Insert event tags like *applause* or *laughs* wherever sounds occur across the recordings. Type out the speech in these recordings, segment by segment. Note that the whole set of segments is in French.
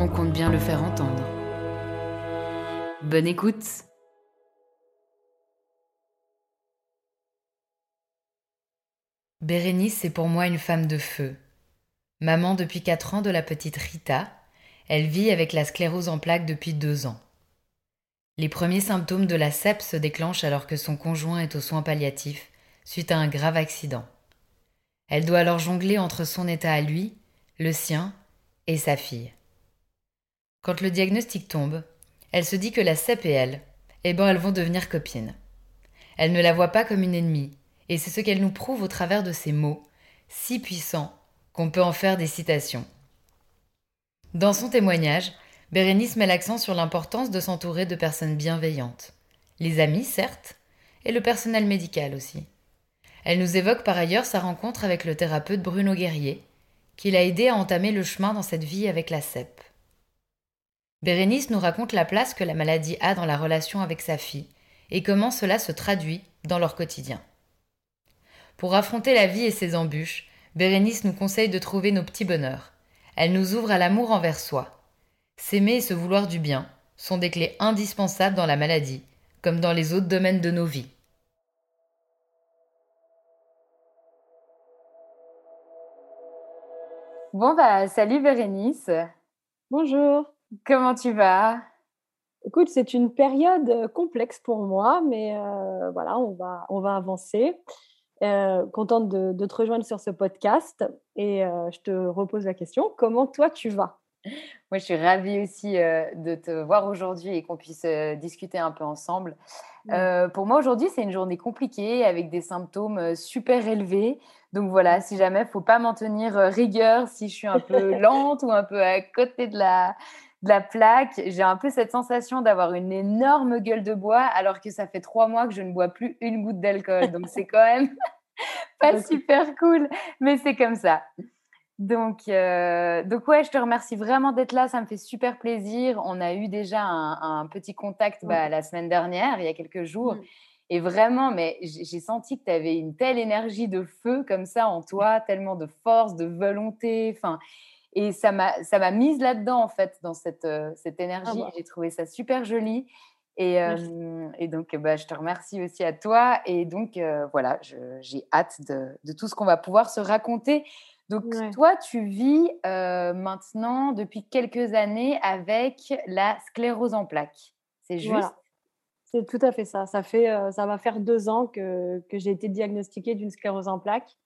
on compte bien le faire entendre. Bonne écoute Bérénice est pour moi une femme de feu. Maman depuis 4 ans de la petite Rita, elle vit avec la sclérose en plaques depuis 2 ans. Les premiers symptômes de la CEP se déclenchent alors que son conjoint est aux soins palliatifs suite à un grave accident. Elle doit alors jongler entre son état à lui, le sien et sa fille. Quand le diagnostic tombe, elle se dit que la CEP et elle, eh ben elles vont devenir copines. Elle ne la voit pas comme une ennemie, et c'est ce qu'elle nous prouve au travers de ces mots, si puissants qu'on peut en faire des citations. Dans son témoignage, Bérénice met l'accent sur l'importance de s'entourer de personnes bienveillantes. Les amis, certes, et le personnel médical aussi. Elle nous évoque par ailleurs sa rencontre avec le thérapeute Bruno Guerrier, qui l'a aidé à entamer le chemin dans cette vie avec la CEP. Bérénice nous raconte la place que la maladie a dans la relation avec sa fille et comment cela se traduit dans leur quotidien. Pour affronter la vie et ses embûches, Bérénice nous conseille de trouver nos petits bonheurs. Elle nous ouvre à l'amour envers soi. S'aimer et se vouloir du bien sont des clés indispensables dans la maladie, comme dans les autres domaines de nos vies. Bon bah salut Bérénice. Bonjour. Comment tu vas? Écoute, c'est une période complexe pour moi, mais euh, voilà, on va, on va avancer. Euh, contente de, te rejoindre sur ce podcast et je te repose la question, comment toi tu vas? Moi, je suis ravie aussi de te voir aujourd'hui et qu'on puisse discuter un peu ensemble. pour moi, aujourd'hui, c'est une journée compliquée avec des symptômes super élevés. Donc voilà, si jamais il ne faut pas m'en tenir rigueur, si je suis un peu lente ou un peu à côté de la, de la plaque. J'ai un peu cette sensation d'avoir une énorme gueule de bois alors que ça fait trois mois que je ne bois plus une goutte d'alcool. Donc c'est quand même *laughs* pas super cool, mais c'est comme ça. Donc, euh, donc ouais, je te remercie vraiment d'être là. Ça me fait super plaisir. On a eu déjà un, petit contact bah, la semaine dernière, il y a quelques jours. Mm. Et vraiment, mais j'ai senti que tu avais une telle énergie de feu comme ça en toi, tellement de force, de volonté. Enfin, et ça m'a mise là-dedans, en fait, dans cette, euh, cette ah énergie. J'ai trouvé ça super joli. Et, euh, et donc, bah, je te remercie aussi à toi. Et donc, euh, voilà, j'ai hâte de, de, tout ce qu'on va pouvoir se raconter. Donc, toi, tu vis maintenant depuis quelques années avec la sclérose en plaques. C'est juste? C'est tout à fait ça. Ça, fait, ça va faire deux ans que, que j'ai été diagnostiquée d'une sclérose en plaques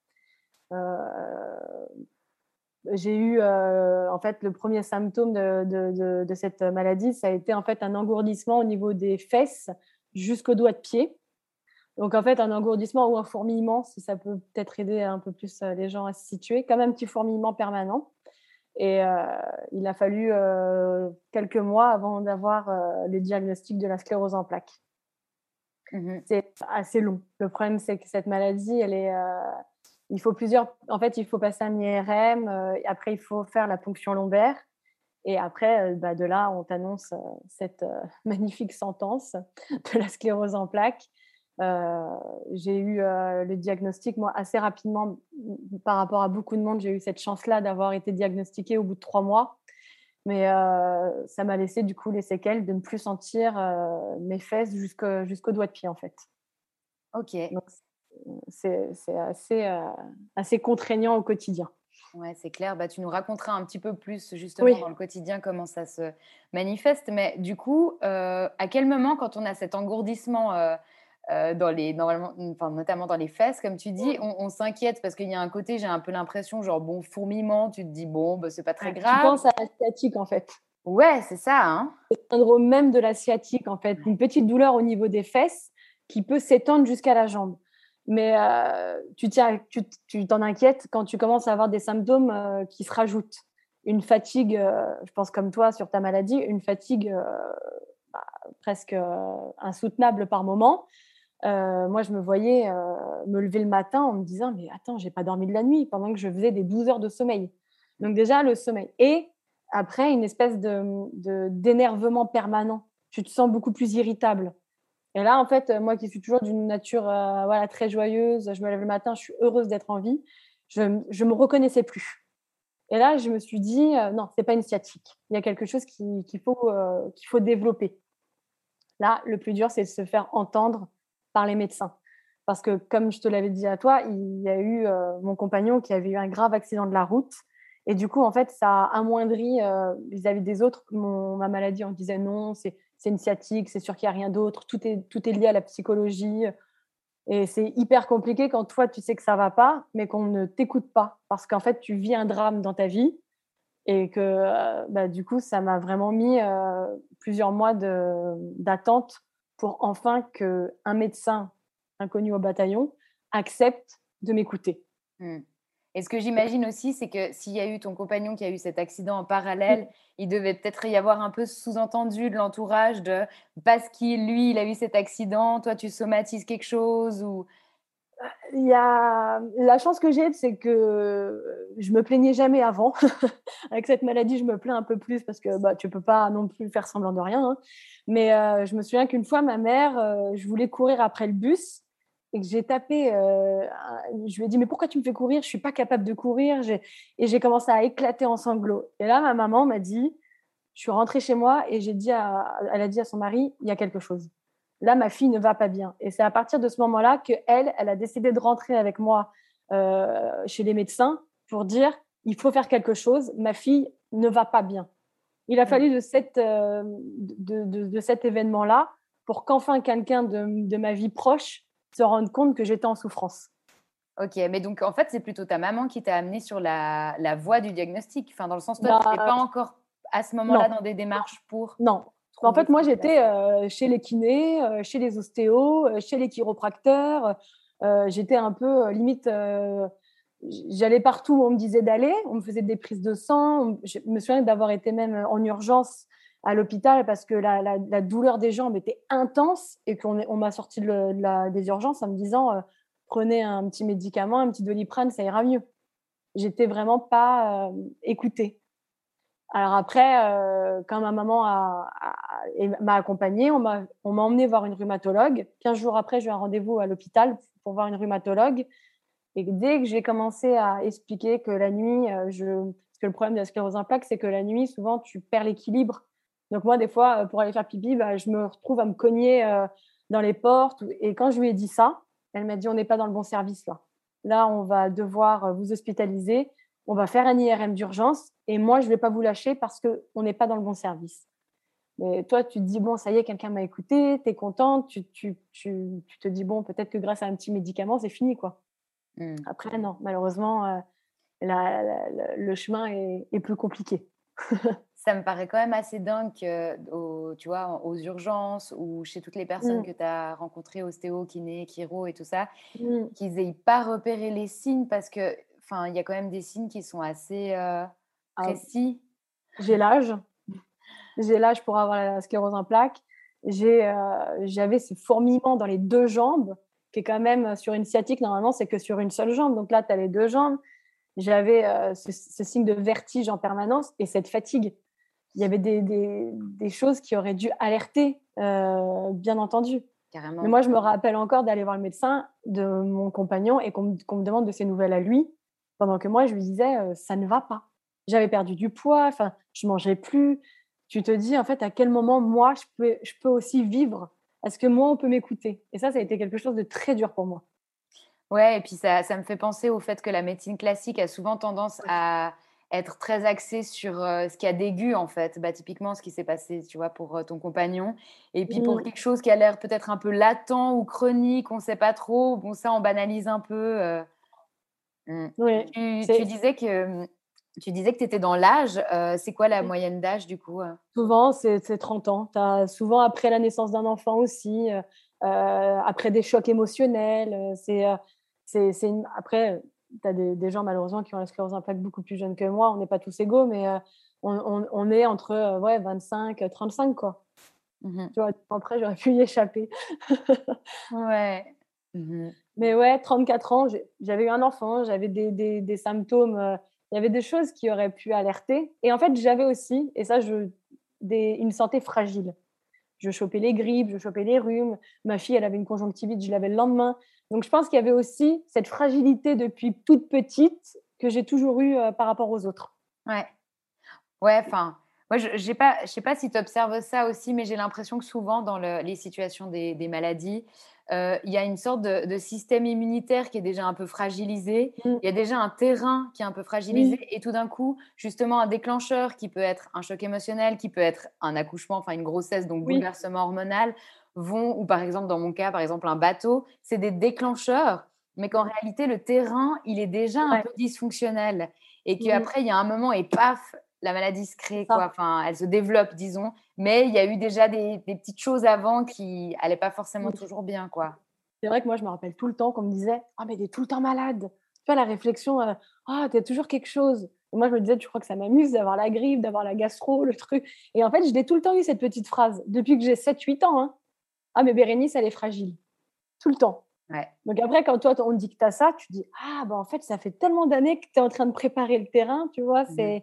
j'ai eu euh, en fait le premier symptôme de, de, cette maladie, ça a été en fait un engourdissement au niveau des fesses jusqu'au doigt de pied. Donc en fait un engourdissement ou un fourmillement, si ça peut peut-être aider un peu plus euh, les gens à se situer, comme un petit fourmillement permanent. Et euh, il a fallu quelques mois avant d'avoir le diagnostic de la sclérose en plaques. Mmh c'est assez long. Le problème, c'est que cette maladie, elle est, il faut plusieurs. En fait, il faut passer un IRM. Euh, après, il faut faire la ponction lombaire. Et après, bah, de là, on t'annonce cette *laughs* magnifique sentence de la sclérose en plaques. j'ai eu le diagnostic, moi, assez rapidement, par rapport à beaucoup de monde, j'ai eu cette chance-là d'avoir été diagnostiquée au bout de trois mois. Mais ça m'a laissé du coup les séquelles de ne plus sentir mes fesses jusqu'au doigt de pied, en fait. Ok. C'est assez, assez contraignant au quotidien. Ouais, c'est clair. Bah, tu nous raconteras un petit peu plus justement dans le quotidien comment ça se manifeste. Mais du coup, euh, à quel moment, quand on a cet engourdissement euh, euh, dans les, normalement, enfin, notamment dans les fesses, comme tu dis, on, s'inquiète parce qu'il y a un côté, j'ai un peu l'impression, genre bon fourmillement, tu te dis bon, bah, c'est pas très grave. Tu penses à l'asiatique en fait. Ouais, c'est ça. Hein. le syndrome même de l'asiatique en fait, une petite douleur au niveau des fesses qui peut s'étendre jusqu'à la jambe. Mais euh, tu t'en inquiètes quand tu commences à avoir des symptômes euh, qui se rajoutent. Une fatigue, euh, je pense comme toi sur ta maladie, une fatigue bah, presque insoutenable par moment. moi, je me voyais me lever le matin en me disant Mais attends, j'ai pas dormi de la nuit pendant que je faisais des 12 heures de sommeil. Donc, déjà, le sommeil. Et après, une espèce d'énervement de, permanent. Tu te sens beaucoup plus irritable. Et là, en fait, moi qui suis toujours d'une nature euh, voilà, très joyeuse, je me lève le matin, je suis heureuse d'être en vie, je ne me reconnaissais plus. Et là, je me suis dit, euh, non, ce n'est pas une sciatique. Il y a quelque chose qu'il faut, euh, qu'il faut développer. Là, le plus dur, c'est de se faire entendre par les médecins. Parce que, comme je te l'avais dit à toi, il y a eu mon compagnon qui avait eu un grave accident de la route. Et du coup, en fait, ça a amoindri vis-à-vis des autres ma maladie. On disait non, c'est c'est une sciatique, c'est sûr qu'il n'y a rien d'autre, tout est, tout est lié à la psychologie. Et c'est hyper compliqué quand toi, tu sais que ça va pas, mais qu'on ne t'écoute pas, parce qu'en fait, tu vis un drame dans ta vie. Et que euh, bah, du coup, ça m'a vraiment mis euh, plusieurs mois d'attente pour enfin qu'un médecin inconnu au bataillon accepte de m'écouter. Mmh. Et ce que j'imagine aussi, c'est que s'il y a eu ton compagnon qui a eu cet accident en parallèle, il devait peut-être y avoir un peu sous-entendu de l'entourage de parce qu'il, lui, il a eu cet accident, toi, tu somatises quelque chose ou... Il y a la chance que j'ai, c'est que je me plaignais jamais avant. *laughs* Avec cette maladie, je me plains un peu plus parce que bah, tu peux pas non plus faire semblant de rien. Hein. Mais euh, je me souviens qu'une fois, ma mère, euh, je voulais courir après le bus et que j'ai tapé, euh, je lui ai dit mais pourquoi tu me fais courir? Je suis pas capable de courir. Et j'ai commencé à éclater en sanglots. Et là, ma maman m'a dit, je suis rentrée chez moi et j'ai dit, à, elle a dit à son mari, il y a quelque chose. Là, ma fille ne va pas bien. Et c'est à partir de ce moment-là que elle, elle a décidé de rentrer avec moi euh, chez les médecins pour dire, il faut faire quelque chose. Ma fille ne va pas bien. Il a mmh. fallu de, cette, euh, de, de, cet événement-là pour qu'enfin quelqu'un de, de ma vie proche se rendre compte que j'étais en souffrance. Ok, mais donc en fait, c'est plutôt ta maman qui t'a amené sur la, la, voie du diagnostic. Enfin, dans le sens, toi, tu n'étais pas encore à ce moment-là dans des démarches pour. Non. En fait, moi, j'étais euh, chez les kinés, euh, chez les ostéos, euh, chez les chiropracteurs. j'étais un peu limite. J'allais partout où on me disait d'aller. On me faisait des prises de sang. Je me souviens d'avoir été même en urgence à l'hôpital parce que la, douleur des jambes était intense et qu'on on, m'a sorti de des urgences en me disant euh, prenez un petit médicament, un petit doliprane, ça ira mieux. J'étais vraiment pas euh, écoutée. Alors après, euh, quand ma maman m'a accompagnée, on m'a emmené voir une rhumatologue. 15 jours après, j'ai eu un rendez-vous à l'hôpital pour voir une rhumatologue. Et dès que j'ai commencé à expliquer que la nuit, parce que le problème de la sclérose en c'est que la nuit, souvent, tu perds l'équilibre donc moi, des fois, euh, pour aller faire pipi, bah, je me retrouve à me cogner euh, dans les portes. Et quand je lui ai dit ça, elle m'a dit, on n'est pas dans le bon service là. Là, on va devoir euh, vous hospitaliser, on va faire un IRM d'urgence. Et moi, je ne vais pas vous lâcher parce qu'on n'est pas dans le bon service. Mais toi, tu te dis, bon, ça y est, quelqu'un m'a écouté, tu es contente, tu, tu, tu, tu, te dis, bon, peut-être que grâce à un petit médicament, c'est fini. quoi. Mmh. Après, non, malheureusement, le chemin est, est plus compliqué. *laughs* ça me paraît quand même assez dingue que, tu vois, aux urgences ou chez toutes les personnes mmh. que tu as rencontrées, ostéo, kiné, chiro et tout ça, mmh. qu'ils n'aient pas repéré les signes parce que, enfin, il y a quand même des signes qui sont assez euh, ah précis. J'ai l'âge. J'ai l'âge pour avoir la sclérose en plaques. Euh, j'avais ce fourmillement dans les deux jambes, qui est quand même sur une sciatique, normalement, c'est que sur une seule jambe. Donc là, tu as les deux jambes. J'avais euh, ce, ce signe de vertige en permanence et cette fatigue il y avait des, des, des, choses qui auraient dû alerter, bien entendu. Carrément. Mais moi, je me rappelle encore d'aller voir le médecin de mon compagnon et qu'on me demande de ses nouvelles à lui, pendant que moi, je lui disais, ça ne va pas. J'avais perdu du poids, enfin, je mangeais plus. Tu te dis, en fait, à quel moment, moi, je peux, je peux aussi vivre? Est-ce que moi, on peut m'écouter? Et ça, ça a été quelque chose de très dur pour moi. Ouais, et puis ça, ça me fait penser au fait que la médecine classique a souvent tendance à être très axée sur ce qui a d'aigu en fait, bah, typiquement ce qui s'est passé, tu vois, pour ton compagnon. Et puis pour mmh. quelque chose qui a l'air peut-être un peu latent ou chronique, on ne sait pas trop. Bon, ça, on banalise un peu. Mmh. Oui, tu, disais que mmh, tu disais que tu étais dans l'âge. c'est quoi la moyenne d'âge du coup Souvent, c'est 30 ans. As souvent après la naissance d'un enfant aussi, après des chocs émotionnels. C'est c'est après tu as des, gens malheureusement qui ont la sclérose en plaques beaucoup plus jeunes que moi. On n'est pas tous égaux, mais euh, on, est entre euh, ouais, 25 35 quoi. Mmh tu vois, après, j'aurais pu y échapper. *laughs* ouais. Mmh mais ouais, 34 ans, j'avais eu un enfant, j'avais des, symptômes, euh, il y avait des choses qui auraient pu alerter. Et en fait, j'avais aussi, et ça, je, une santé fragile. Je chopais les grippes, je chopais les rhumes. Ma fille, elle avait une conjonctivite, je l'avais le lendemain. Donc, je pense qu'il y avait aussi cette fragilité depuis toute petite que j'ai toujours eue euh, par rapport aux autres. Ouais. Ouais, enfin, moi, je ne sais pas si tu observes ça aussi, mais j'ai l'impression que souvent, dans les situations des, maladies, euh, il y a une sorte de, système immunitaire qui est déjà un peu fragilisé. Mm. Il y a déjà un terrain qui est un peu fragilisé. Et tout d'un coup, justement, un déclencheur qui peut être un choc émotionnel, qui peut être un accouchement, enfin une grossesse, donc bouleversement hormonal, vont, ou par exemple, dans mon cas, par exemple, un bateau, c'est des déclencheurs, mais qu'en réalité, le terrain, il est déjà un peu dysfonctionnel. Et mmh qu'après, il y a un moment et paf, la maladie se crée, quoi. Enfin, elle se développe, disons. Mais il y a eu déjà des, petites choses avant qui n'allaient pas forcément toujours bien, quoi. C'est vrai que moi, je me rappelle tout le temps qu'on me disait Ah, mais tu es tout le temps malade. Tu vois, la réflexion euh, Ah, oh, tu as toujours quelque chose. Et moi, je me disais Tu crois que ça m'amuse d'avoir la grippe, d'avoir la gastro, le truc? Et en fait, je l'ai tout le temps eu, cette petite phrase, depuis que j'ai 7-8 ans. Hein. Ah, mais Bérénice, elle est fragile. Tout le temps. Donc après, quand toi, on dit que tu as ça, tu dis Ah, bah en fait, ça fait tellement d'années que tu es en train de préparer le terrain, tu vois. Mmh.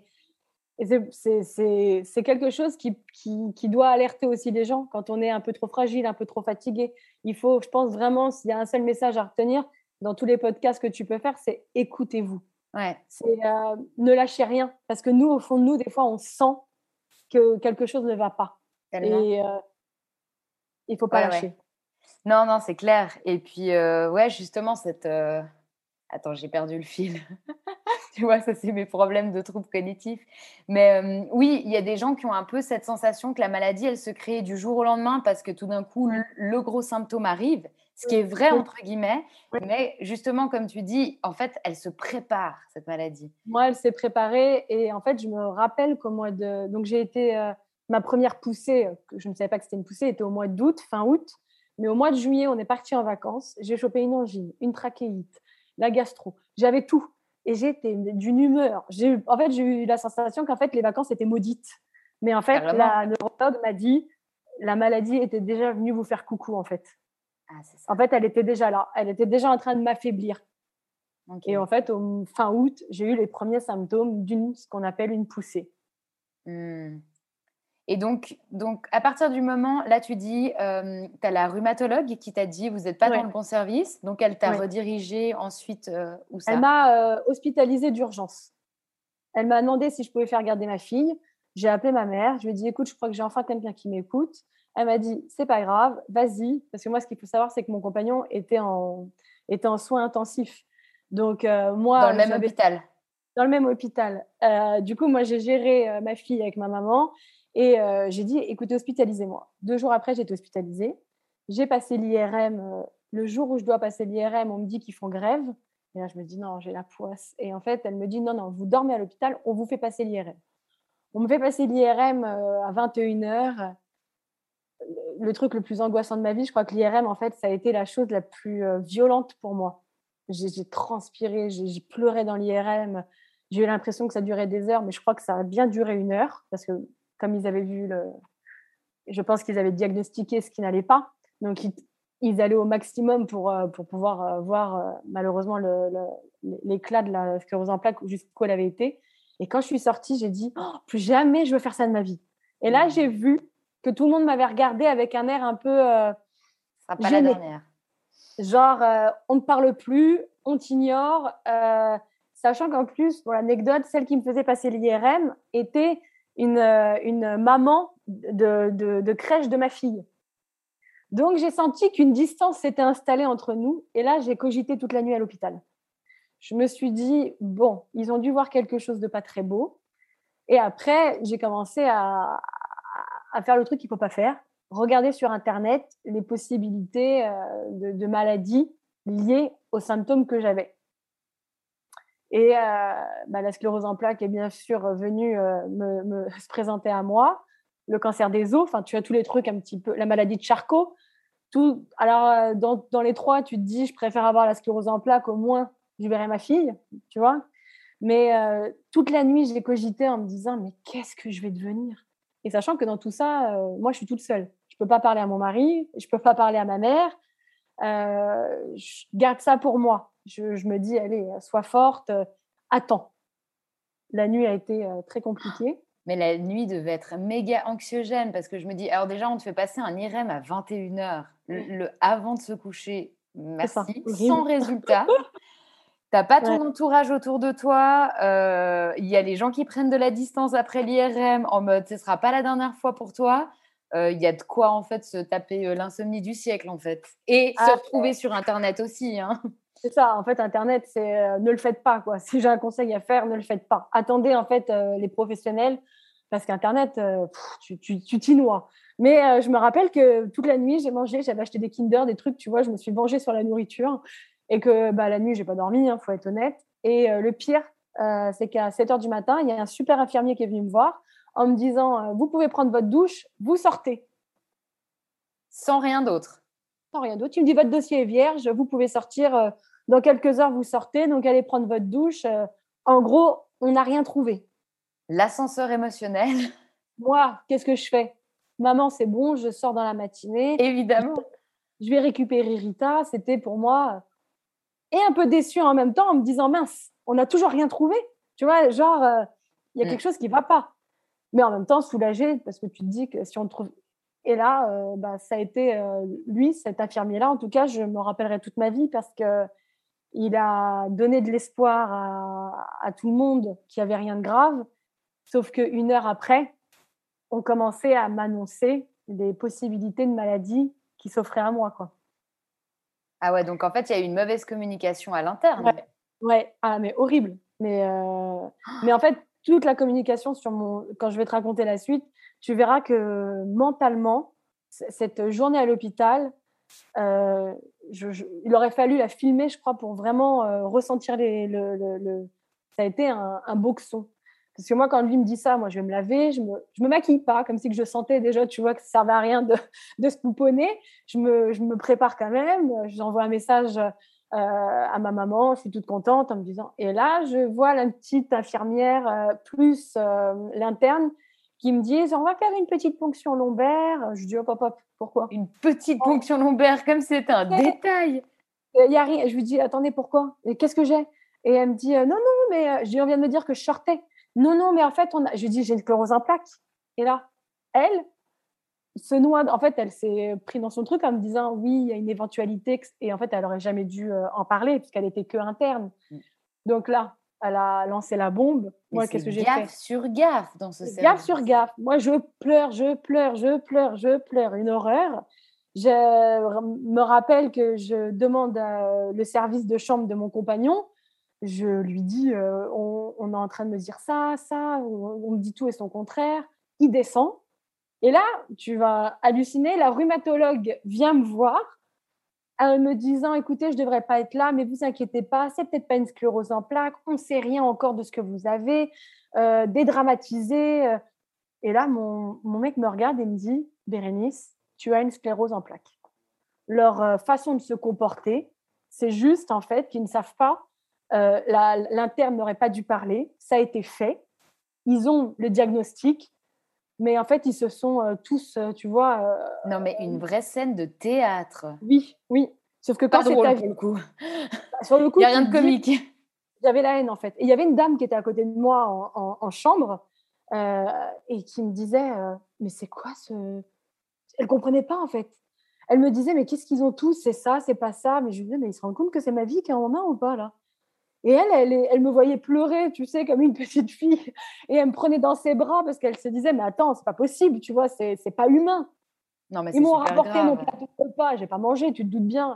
C'est. C'est quelque chose qui, qui, doit alerter aussi les gens quand on est un peu trop fragile, un peu trop fatigué. Il faut, je pense vraiment, s'il y a un seul message à retenir dans tous les podcasts que tu peux faire, c'est écoutez-vous. Ouais. C'est euh, ne lâchez rien. Parce que nous, au fond de nous, des fois, on sent que quelque chose ne va pas. Et, euh, il faut pas lâcher. Non, non, c'est clair. Et puis, euh, ouais, justement, cette. Euh, attends, j'ai perdu le fil. *laughs* tu vois, ça, c'est mes problèmes de troubles cognitifs. Mais oui, il y a des gens qui ont un peu cette sensation que la maladie, elle se crée du jour au lendemain parce que tout d'un coup, le, gros symptôme arrive, ce qui est vrai, entre guillemets. Mais justement, comme tu dis, en fait, elle se prépare, cette maladie. Moi, elle s'est préparée. Et en fait, je me rappelle qu'au mois de. Donc, j'ai été ma première poussée, euh, je ne savais pas que c'était une poussée, était au mois d'août, fin août. Mais au mois de juillet, on est parti en vacances. J'ai chopé une angine, une trachéite, la gastro. J'avais tout. Et j'étais d'une humeur. En fait, j'ai eu la sensation qu'en fait, les vacances étaient maudites. Mais en fait, la neurologue m'a dit la maladie était déjà venue vous faire coucou, en fait. Ah, en fait, elle était déjà là. Elle était déjà en train de m'affaiblir. Et en fait, au fin août, j'ai eu les premiers symptômes d'une ce qu'on appelle une poussée. Mmh. Et donc, donc, à partir du moment, là, tu dis, euh, tu as la rhumatologue qui t'a dit, vous n'êtes pas dans le bon service. Donc, elle t'a redirigé ensuite euh, où ça Elle m'a euh, hospitalisée d'urgence. Elle m'a demandé si je pouvais faire garder ma fille. J'ai appelé ma mère. Je lui ai dit, écoute, je crois que j'ai enfin quelqu'un qui m'écoute. Elle m'a dit, c'est pas grave, vas-y. Parce que moi, ce qu'il faut savoir, c'est que mon compagnon était en, était en soins intensifs. Donc, moi. Dans le même hôpital Dans le même hôpital. du coup, moi, j'ai géré ma fille avec ma maman. Et euh, j'ai dit, écoutez, hospitalisez-moi. Deux jours après, j'ai été hospitalisée. J'ai passé l'IRM. Euh, le jour où je dois passer l'IRM, on me dit qu'ils font grève. Et là, je me dis, non, j'ai la poisse. Et en fait, elle me dit, non, non, vous dormez à l'hôpital, on vous fait passer l'IRM. On me fait passer l'IRM euh, à 21h. Le truc le plus angoissant de ma vie, je crois que l'IRM, en fait, ça a été la chose la plus violente pour moi. J'ai transpiré, j'ai pleuré dans l'IRM. J'ai eu l'impression que ça durait des heures, mais je crois que ça a bien duré une heure parce que comme ils avaient vu le. Je pense qu'ils avaient diagnostiqué ce qui n'allait pas. Donc, ils, allaient au maximum pour, euh, pour pouvoir euh, voir euh, malheureusement l'éclat de la sclérose en plaques jusqu'où elle avait été. Et quand je suis sortie, j'ai dit, oh, plus jamais je veux faire ça de ma vie. Et là, mmh. j'ai vu que tout le monde m'avait regardé avec un air un peu. Euh, pas la dernière. Genre, euh, on ne parle plus, on t'ignore. Euh, sachant qu'en plus, pour l'anecdote, celle qui me faisait passer l'IRM était une, euh, une maman de, de, crèche de ma fille. Donc, j'ai senti qu'une distance s'était installée entre nous. Et là, j'ai cogité toute la nuit à l'hôpital. Je me suis dit, bon, ils ont dû voir quelque chose de pas très beau. Et après, j'ai commencé à, à faire le truc qu'il ne faut pas faire regarder sur Internet les possibilités euh, de, maladies liées aux symptômes que j'avais. Et euh, bah, la sclérose en plaques est bien sûr venue euh, me, *laughs* se présenter à moi. Le cancer des os, enfin, tu as tous les trucs un petit peu, la maladie de Charcot. Tout, alors, dans, dans, les trois, tu te dis, je préfère avoir la sclérose en plaques, au moins, je verrai ma fille, tu vois. Mais toute la nuit, j'ai cogité en me disant, mais qu'est-ce que je vais devenir? Et sachant que dans tout ça, euh, moi, je suis toute seule. Je ne peux pas parler à mon mari, je ne peux pas parler à ma mère. Euh, je garde ça pour moi. Je, me dis, allez, sois forte, euh, attends. La nuit a été très compliquée. Mais la nuit devait être méga anxiogène parce que je me dis, alors déjà, on te fait passer un IRM à 21h, le, avant de se coucher, merci, sans résultat. T'as pas ton entourage autour de toi. Euh, il y a les gens qui prennent de la distance après l'IRM en mode ce sera pas la dernière fois pour toi. Euh, il y a de quoi en fait se taper euh, l'insomnie du siècle en fait et se ah, retrouver sur internet aussi. Hein. C'est ça. En fait, internet, c'est ne le faites pas quoi. *laughs* Si j'ai un conseil à faire, ne le faites pas. Attendez en fait les professionnels parce qu'internet, tu t'y noies. Mais je me rappelle que toute la nuit, j'ai mangé, j'avais acheté des Kinder, des trucs, tu vois, je me suis vengée sur la nourriture et que bah, la nuit, j'ai pas dormi, il hein, faut être honnête. Et euh, le pire, euh, c'est qu'à 7 heures du matin, il y a un super infirmier qui est venu me voir en me disant euh, Vous pouvez prendre votre douche, vous sortez. Sans rien d'autre. Sans rien d'autre. Il me dit Votre dossier est vierge, vous pouvez sortir. Dans quelques heures, vous sortez, donc allez prendre votre douche. en gros, on n'a rien trouvé. L'ascenseur émotionnel. *laughs* Moi, qu'est-ce que je fais? Maman, c'est bon, je sors dans la matinée. Évidemment. Je vais récupérer Rita. C'était pour moi et un peu déçu en même temps en me disant mince, on n'a toujours rien trouvé. Tu vois, genre, euh, il y a mm. quelque chose qui ne va pas. Mais en même temps, soulagé parce que tu te dis que si on trouve. Et là, euh, bah, ça a été euh, lui, cet infirmier-là. En tout cas, je me rappellerai toute ma vie parce que il a donné de l'espoir à, à, tout le monde qu'il n'y avait rien de grave. Sauf qu'une heure après, on commençait à m'annoncer des possibilités de maladie qui s'offraient à moi. Quoi. Ah ouais, donc en fait, il y a eu une mauvaise communication à l'interne. Ouais. ah, mais horrible. Mais, euh, mais en fait, toute la communication sur mon. Quand je vais te raconter la suite, tu verras que mentalement, cette journée à l'hôpital, euh, il aurait fallu la filmer, je crois, pour vraiment euh, ressentir les, le, Ça a été un, un boxon. Parce que moi, quand lui me dit ça, moi, je vais me laver, je me, je me maquille pas, comme si je sentais déjà, tu vois, que ça servait à rien de, *laughs* de se pouponner. Je me, je me prépare quand même. J'envoie un message euh, à ma maman, je suis toute contente en me disant. Et là, je vois la petite infirmière plus l'interne qui me disent on va faire une petite ponction lombaire. Je dis hop, hop, hop, pourquoi? Une petite ponction lombaire, comme c'est un *laughs* détail. Il y a rien. Je lui dis attendez, pourquoi? Qu'est-ce que j'ai? Et elle me dit non, non, mais je viens de me dire que je sortais. Non, non, mais en fait, on a... je lui dis, j'ai une sclérose en plaques. Et là, elle se noie. En fait, elle s'est prise dans son truc en me disant, oui, il y a une éventualité. Et en fait, elle n'aurait jamais dû euh, en parler puisqu'elle était que interne. Mm. Donc là, elle a lancé la bombe. Moi, qu'est-ce que j'ai fait? Gaffe sur gaffe dans ce service. Gaffe sur gaffe. Moi, je pleure, je pleure, je pleure, je pleure. Une horreur. Je me rappelle que je demande le service de chambre de mon compagnon je lui dis euh, on, est en train de me dire ça, ça, on, me dit tout et son contraire. Il descend. Et là, tu vas halluciner. La rhumatologue vient me voir me disant écoutez, je ne devrais pas être là, mais vous inquiétez pas, c'est peut-être pas une sclérose en plaques, on ne sait rien encore de ce que vous avez, euh, dédramatisé. Euh. Et là, mon, mon, mec me regarde et me dit Bérénice, tu as une sclérose en plaques. Leur façon de se comporter, c'est juste en fait qu'ils ne savent pas euh, l'interne n'aurait pas dû parler. Ça a été fait. Ils ont le diagnostic, mais en fait, ils se sont euh, tous, euh, tu vois. non, mais une vraie scène de théâtre. Oui, oui. Sauf que quand c'est pour le coup. Sur le *laughs* coup, il n'y a rien de comique. j'avais la haine en fait. Et il y avait une dame qui était à côté de moi en, chambre euh, et qui me disait euh, Mais c'est quoi ce? Elle comprenait pas en fait. Elle me disait Mais qu'est-ce qu'ils ont tous? C'est ça, c'est pas ça. Mais je lui disais Mais ils se rendent compte que c'est ma vie qui est en main ou pas là? Et elle, elle, elle, me voyait pleurer, tu sais, comme une petite fille. Et elle me prenait dans ses bras parce qu'elle se disait, mais attends, c'est pas possible, tu vois, c'est pas humain. Non, mais Ils m'ont rapporté mon plateau de repas, j'ai pas mangé, tu te doutes bien.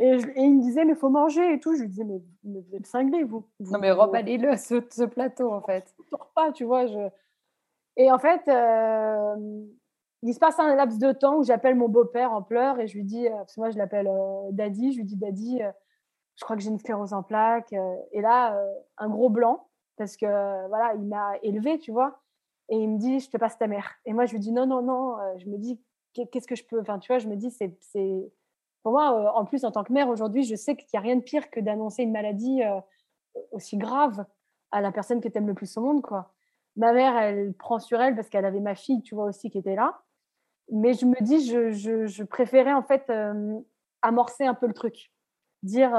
Euh, et, il me disait, mais il faut manger et tout. Je lui disais, mais, vous êtes cinglés, vous. Non, mais remballez-le, ce, ce, plateau, en fait. *laughs* Je pas, tu vois. Je... Et en fait, euh, il se passe un laps de temps où j'appelle mon beau-père en pleurs et je lui dis, euh, parce que moi, je l'appelle Daddy, je lui dis, Daddy, je crois que j'ai une sclérose en plaques. et là, un gros blanc, parce que voilà, il m'a élevé, tu vois. Et il me dit, je te passe ta mère. Et moi, je lui dis, non, non, non. Je me dis, qu'est-ce que je peux. Enfin, tu vois, je me dis, c'est pour moi, euh, en plus, en tant que mère, aujourd'hui, je sais qu'il n'y a rien de pire que d'annoncer une maladie euh, aussi grave à la personne que tu aimes le plus au monde. Quoi. Ma mère, elle prend sur elle parce qu'elle avait ma fille, tu vois, aussi, qui était là. Mais je me dis, je, je, préférais en fait euh, amorcer un peu le truc. Dire,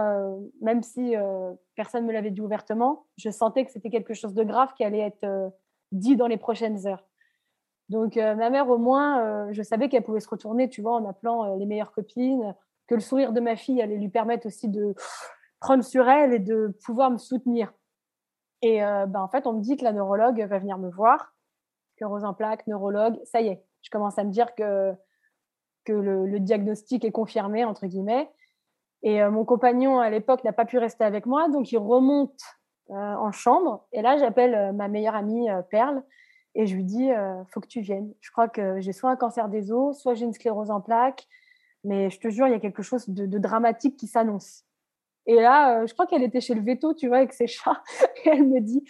même si personne ne me l'avait dit ouvertement, je sentais que c'était quelque chose de grave qui allait être dit dans les prochaines heures. Donc, ma mère, au moins, je savais qu'elle pouvait se retourner, tu vois, en appelant les meilleures copines, que le sourire de ma fille allait lui permettre aussi de *sniffs* prendre sur elle et de pouvoir me soutenir. Et euh, ben, en fait, on me dit que la neurologue va venir me voir, en plaques, neurologue, ça y est, je commence à me dire que, que le, diagnostic est confirmé, entre guillemets. Et euh, mon compagnon, à l'époque, n'a pas pu rester avec moi, donc il remonte euh, en chambre. Et là, j'appelle ma meilleure amie, Perle, et je lui dis, faut que tu viennes. Je crois que j'ai soit un cancer des os, soit j'ai une sclérose en plaques, mais je te jure, il y a quelque chose de, dramatique qui s'annonce. Et là, euh, je crois qu'elle était chez le veto, tu vois, avec ses chats. *laughs* Et elle me dit,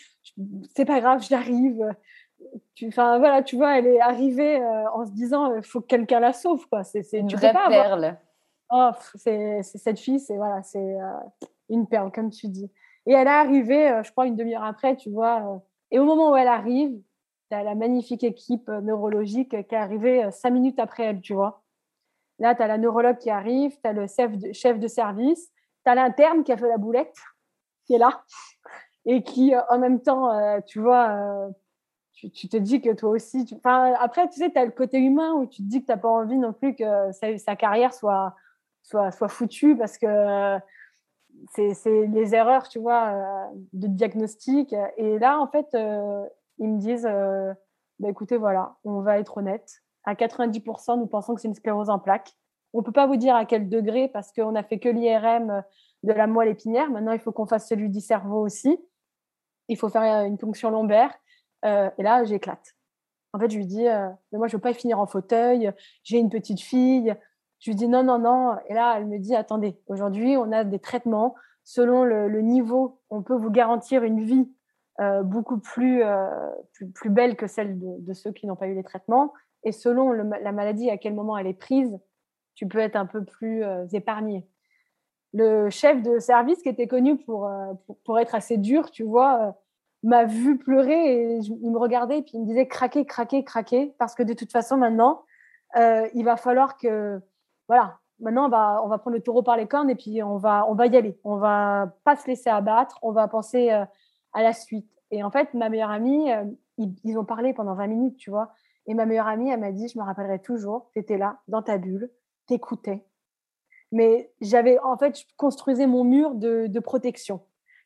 c'est pas grave, j'arrive. Enfin, voilà, tu vois, elle est arrivée euh, en se disant, il faut que quelqu'un la sauve, quoi. C'est une vraie perle. Oh, c'est cette fille, c'est voilà, c'est euh, une perle, comme tu dis. Et elle est arrivée, je crois, une demi-heure après, tu vois. et au moment où elle arrive, tu as la magnifique équipe neurologique qui est arrivée cinq minutes après elle, tu vois. Là, tu as la neurologue qui arrive, tu as le chef de, chef de service, tu as l'interne qui a fait la boulette, qui est là, *laughs* et qui, euh, en même temps, euh, tu vois, euh, tu, te dis que toi aussi. Après, tu sais, tu as le côté humain où tu te dis que tu n'as pas envie non plus que sa, carrière soit, soit, soit foutue parce que c'est les erreurs, tu vois, de diagnostic. Et là, en fait, ils me disent bah, écoutez, voilà, on va être honnête à 90%, nous pensons que c'est une sclérose en plaques. On ne peut pas vous dire à quel degré parce qu'on n'a fait que l'IRM de la moelle épinière. Maintenant, il faut qu'on fasse celui du cerveau aussi. Il faut faire une ponction lombaire. Euh, et là, j'éclate. En fait, je lui dis, euh, mais moi, je ne veux pas finir en fauteuil. J'ai une petite fille. Je lui dis, non, non, non. Et là, elle me dit, attendez, aujourd'hui, on a des traitements. Selon le, niveau, on peut vous garantir une vie euh, beaucoup plus, plus, belle que celle de, ceux qui n'ont pas eu les traitements. Et selon la maladie, à quel moment elle est prise, tu peux être un peu plus euh, épargné. Le chef de service, qui était connu pour, euh, pour, être assez dur, tu vois, euh, m'a vu pleurer et il me regardait et puis il me disait craquer, craquer, craquer, parce que de toute façon, maintenant, il va falloir que, voilà, maintenant, on va, on va prendre le taureau par les cornes et puis on va, on va y aller. On va pas se laisser abattre, on va penser à la suite. Et en fait, ma meilleure amie, ils, ils, ont parlé pendant 20 minutes, tu vois. Et ma meilleure amie, elle m'a dit, je me rappellerai toujours, tu étais là, dans ta bulle, t'écoutais. Mais j'avais, en fait, je construisais mon mur de, protection.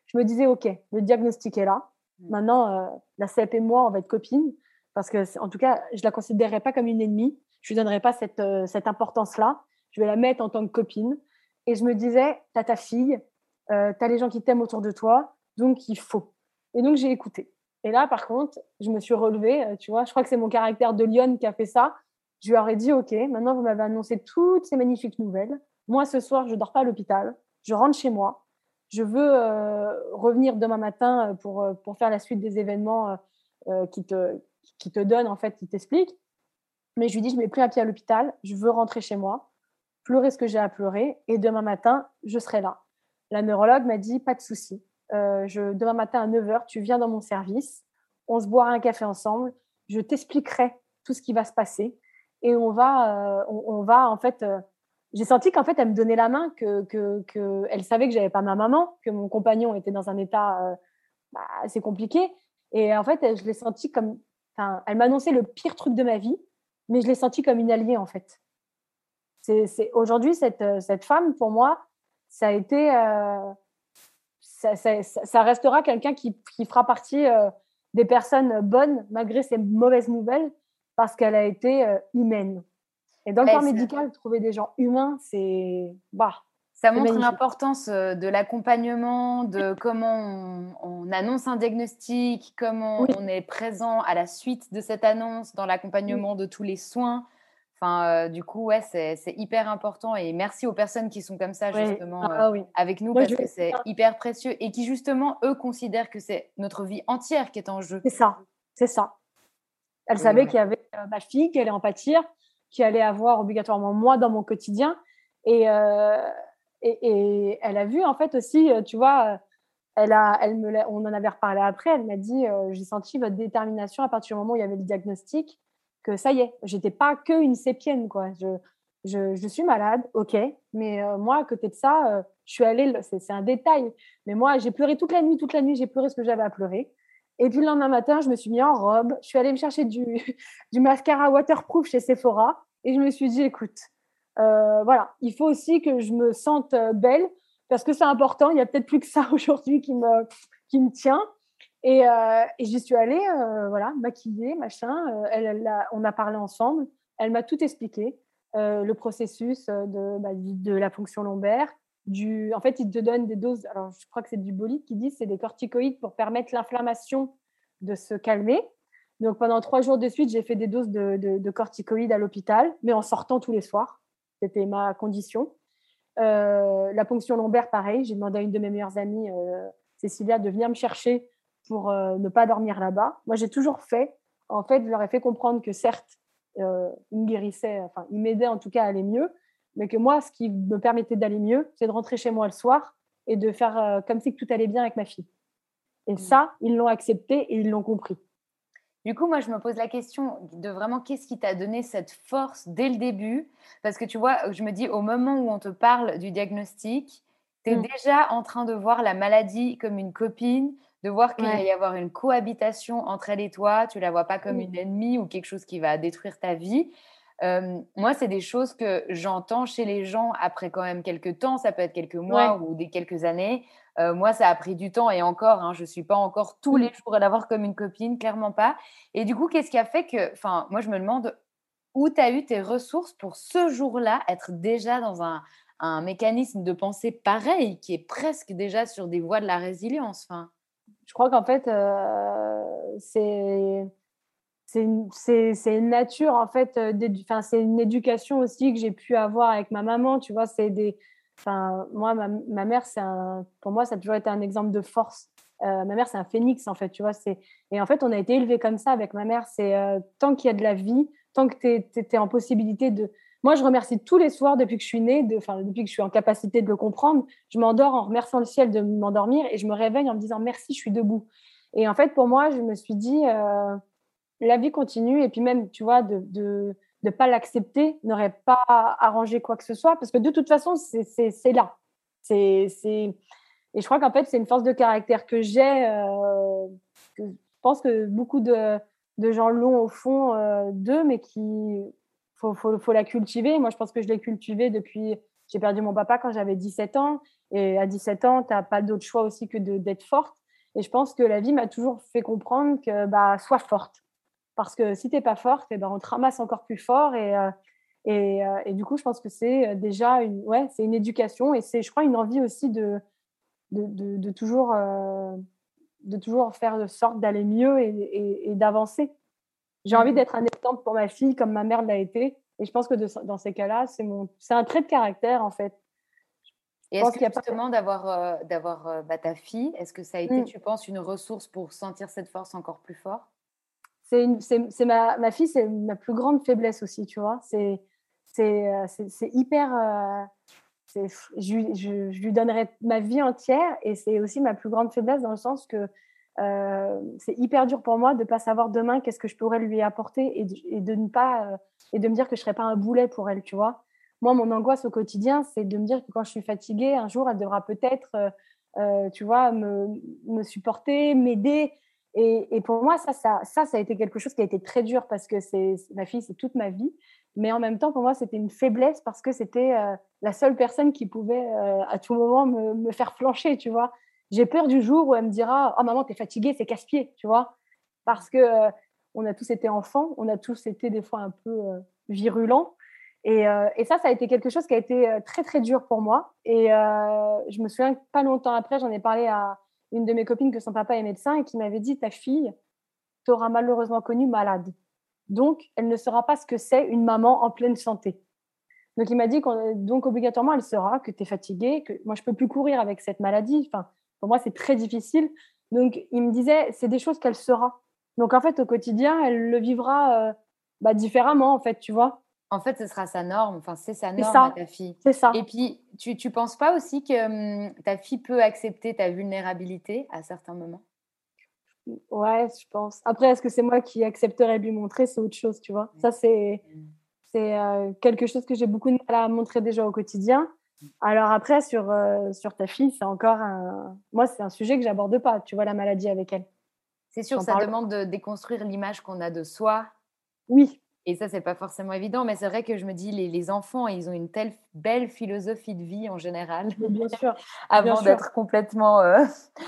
Je me disais, OK, le diagnostic est là. Mmh. Maintenant, euh, la CEP et moi, on va être copines. Parce que, en tout cas, je la considérerais pas comme une ennemie. Je lui donnerais pas cette, euh, cette importance-là. Je vais la mettre en tant que copine. Et je me disais, tu as ta fille, euh, tu as les gens qui t'aiment autour de toi, donc il faut. Et donc, j'ai écouté. Et là, par contre, je me suis relevée, euh, tu vois, je crois que c'est mon caractère de lionne qui a fait ça. Je lui aurais dit, OK, maintenant vous m'avez annoncé toutes ces magnifiques nouvelles. Moi, ce soir, je ne dors pas à l'hôpital. Je rentre chez moi. Je veux euh, revenir demain matin euh, pour, pour faire la suite des événements qui, te, qui te donnent, en fait, qui t'expliquent. Mais je lui dis, je ne mets plus un pied à l'hôpital. Je veux rentrer chez moi, pleurer ce que j'ai à pleurer. Et demain matin, je serai là. La neurologue m'a dit, pas de souci. Euh, je, demain matin à 9h, tu viens dans mon service, on se boira un café ensemble, je t'expliquerai tout ce qui va se passer et on va, euh, on, va en fait, euh, j'ai senti qu'en fait, elle me donnait la main, que, que, elle savait que j'avais pas ma maman, que mon compagnon était dans un état bah, assez compliqué. Et en fait, je l'ai senti comme. Elle le pire truc de ma vie, mais je l'ai senti comme une alliée, en fait. C'est, Aujourd'hui, cette, cette femme, pour moi, ça a été. Euh, ça, ça, ça, restera quelqu'un qui, qui, fera partie euh, des personnes bonnes, malgré ses mauvaises nouvelles, parce qu'elle a été humaine. Et dans le corps médical, trouver des gens humains, c'est. Bah, ça montre l'importance euh, de l'accompagnement, de comment on, annonce un diagnostic, comment on est présent à la suite de cette annonce, dans l'accompagnement de tous les soins. Enfin, euh, du coup, ouais, c'est hyper important. Et merci aux personnes qui sont comme ça, justement, ah euh, avec nous, parce que c'est hyper précieux et qui, justement, eux, considèrent que c'est notre vie entière qui est en jeu. C'est ça, c'est ça. Elle savait qu'il y avait ma fille, qu'elle allait en pâtir, qui allait avoir obligatoirement moi dans mon quotidien. Euh, et, et, elle a vu, en fait, aussi, euh, tu vois, euh, elle a, elle me on en avait reparlé après, elle m'a dit J'ai senti votre détermination à partir du moment où il y avait le diagnostic, ça y est, j'étais pas que une sépienne, quoi. Je, je, suis malade, ok, mais moi, à côté de ça, je suis allée, c'est un détail, mais moi, j'ai pleuré toute la nuit, toute la nuit, j'ai pleuré ce que j'avais à pleurer. Et puis le lendemain matin, je me suis mis en robe. Je suis allée me chercher *laughs* du, mascara waterproof chez Sephora. Et je me suis dit, écoute, euh, voilà, il faut aussi que je me sente euh, belle parce que c'est important. Il y a peut-être plus que ça *laughs* aujourd'hui qui me, qui me tient. Et, euh, et j'y suis allée, voilà, maquillée, machin. Elle, on a parlé ensemble. Elle m'a tout expliqué. le processus de, bah, de la fonction lombaire. Du, en fait, il te donne des doses. Alors, je crois que c'est du bolide qui dit c'est des corticoïdes pour permettre l'inflammation de se calmer. Donc pendant trois jours de suite, j'ai fait des doses de, corticoïdes à l'hôpital, mais en sortant tous les soirs. C'était ma condition. Euh, la ponction lombaire, pareil. J'ai demandé à une de mes meilleures amies, euh, Cécilia, de venir me chercher pour euh, ne pas dormir là-bas. Moi, j'ai toujours fait. En fait, je leur ai fait comprendre que certes, ils me guérissaient, enfin, ils m'aidaient en tout cas à aller mieux, mais que moi, ce qui me permettait d'aller mieux, c'est de rentrer chez moi le soir et de faire comme si tout allait bien avec ma fille. Et mmh. ça, ils l'ont accepté et ils l'ont compris. Du coup, moi, je me pose la question de vraiment qu'est-ce qui t'a donné cette force dès le début? Parce que tu vois, je me dis, au moment où on te parle du diagnostic, tu es mmh. déjà en train de voir la maladie comme une copine, de voir qu'il va y avoir une cohabitation entre elle et toi. Tu la vois pas comme une ennemie ou quelque chose qui va détruire ta vie. moi, c'est des choses que j'entends chez les gens après quand même quelques temps, ça peut être quelques mois ou des quelques années. Euh, moi, ça a pris du temps et encore, hein, je ne suis pas encore tous les jours à l'avoir comme une copine, clairement pas. Et du coup, qu'est-ce qui a fait que, enfin, moi, je me demande où tu as eu tes ressources pour ce jour-là être déjà dans un, mécanisme de pensée pareil, qui est presque déjà sur des voies de la résilience. Je crois qu'en fait, euh, c'est c'est une, nature en fait euh, c'est une éducation aussi que j'ai pu avoir avec ma maman tu vois c'est des Enfin, moi, ma, mère, c'est un, pour moi, ça a toujours été un exemple de force. Euh, ma mère, c'est un phénix, en fait, tu vois. Et en fait, on a été élevés comme ça avec ma mère. C'est euh, tant qu'il y a de la vie, tant que tu es, en possibilité de. Moi, je remercie tous les soirs depuis que je suis née, de, enfin, depuis que je suis en capacité de le comprendre. Je m'endors en remerciant le ciel de m'endormir et je me réveille en me disant merci, je suis debout. Et en fait, pour moi, je me suis dit, euh, la vie continue. Et puis même, tu vois, de de ne pas l'accepter n'aurait pas arrangé quoi que ce soit, parce que de toute façon, c'est là. Et je crois qu'en fait, c'est une force de caractère que j'ai. Euh, je pense que beaucoup de, gens l'ont au fond euh, d'eux, mais qui faut, faut, la cultiver. Moi, je pense que je l'ai cultivée depuis. J'ai perdu mon papa quand j'avais 17 ans. Et à 17 ans, tu n'as pas d'autre choix aussi que d'être forte. Et je pense que la vie m'a toujours fait comprendre que bah, sois forte. Parce que si tu n'es pas forte, eh ben, on te ramasse encore plus fort. Et, euh, euh, du coup, je pense que c'est euh, déjà une, ouais, une éducation et c'est, je crois, une envie aussi de, de, de, toujours, de toujours faire de sorte d'aller mieux et, d'avancer. J'ai envie d'être un exemple pour ma fille comme ma mère l'a été. Et je pense que dans ces cas-là, c'est, mon, c'est un trait de caractère, en fait. Et est-ce que justement d'avoir, d'avoir bah, ta fille, est-ce que ça a été, mmh. tu penses, une ressource pour sentir cette force encore plus fort? C'est ma, ma fille, c'est ma plus grande faiblesse aussi, tu vois. C'est euh, hyper. Euh, je, je, je, lui donnerais ma vie entière et c'est aussi ma plus grande faiblesse dans le sens que euh, c'est hyper dur pour moi de ne pas savoir demain qu'est-ce que je pourrais lui apporter et de, ne pas et de me dire que je ne serais pas un boulet pour elle, tu vois. moi, mon angoisse au quotidien, c'est de me dire que quand je suis fatiguée, un jour, elle devra peut-être, euh, euh, tu vois, me, supporter, m'aider. Et, pour moi, ça, ça, ça, ça a été quelque chose qui a été très dur parce que c'est ma fille, c'est toute ma vie. Mais en même temps, pour moi, c'était une faiblesse parce que c'était euh, la seule personne qui pouvait à tout moment me, me, faire flancher, tu vois. J'ai peur du jour où elle me dira Oh, maman, t'es fatiguée, c'est casse-pied, tu vois. Parce que on a tous été enfants, on a tous été des fois un peu virulents. Et, et, ça, ça a été quelque chose qui a été très, très dur pour moi. Et je me souviens que pas longtemps après, j'en ai parlé à une de mes copines que son papa est médecin et qui m'avait dit Ta fille t'aura malheureusement connu malade. Donc, elle ne saura pas ce que c'est une maman en pleine santé. Donc, il m'a dit que donc obligatoirement, elle saura que tu es fatiguée, que moi, je peux plus courir avec cette maladie. Enfin, pour moi, c'est très difficile. Donc, il me disait C'est des choses qu'elle saura. Donc, en fait, au quotidien, elle le vivra bah, différemment, en fait, tu vois. En fait, ce sera sa norme. Enfin, c'est sa norme à ta fille. C'est ça. Et puis, tu ne penses pas aussi que hum, ta fille peut accepter ta vulnérabilité à certains moments? Ouais, je pense. Après, est-ce que c'est moi qui accepterais de lui montrer? C'est autre chose, tu vois. Ça, c'est c'est euh, quelque chose que j'ai beaucoup de mal à montrer déjà au quotidien. Alors après, sur, euh, sur ta fille, c'est encore un... Moi, c'est un sujet que j'aborde pas, tu vois, la maladie avec elle. C'est sûr, ça demande de déconstruire l'image qu'on a de soi. Oui, et ça, c'est pas forcément évident, mais c'est vrai que je me dis, les, les, enfants, ils ont une telle belle philosophie de vie en général. *laughs* Bien sûr. avant d'être complètement. Euh,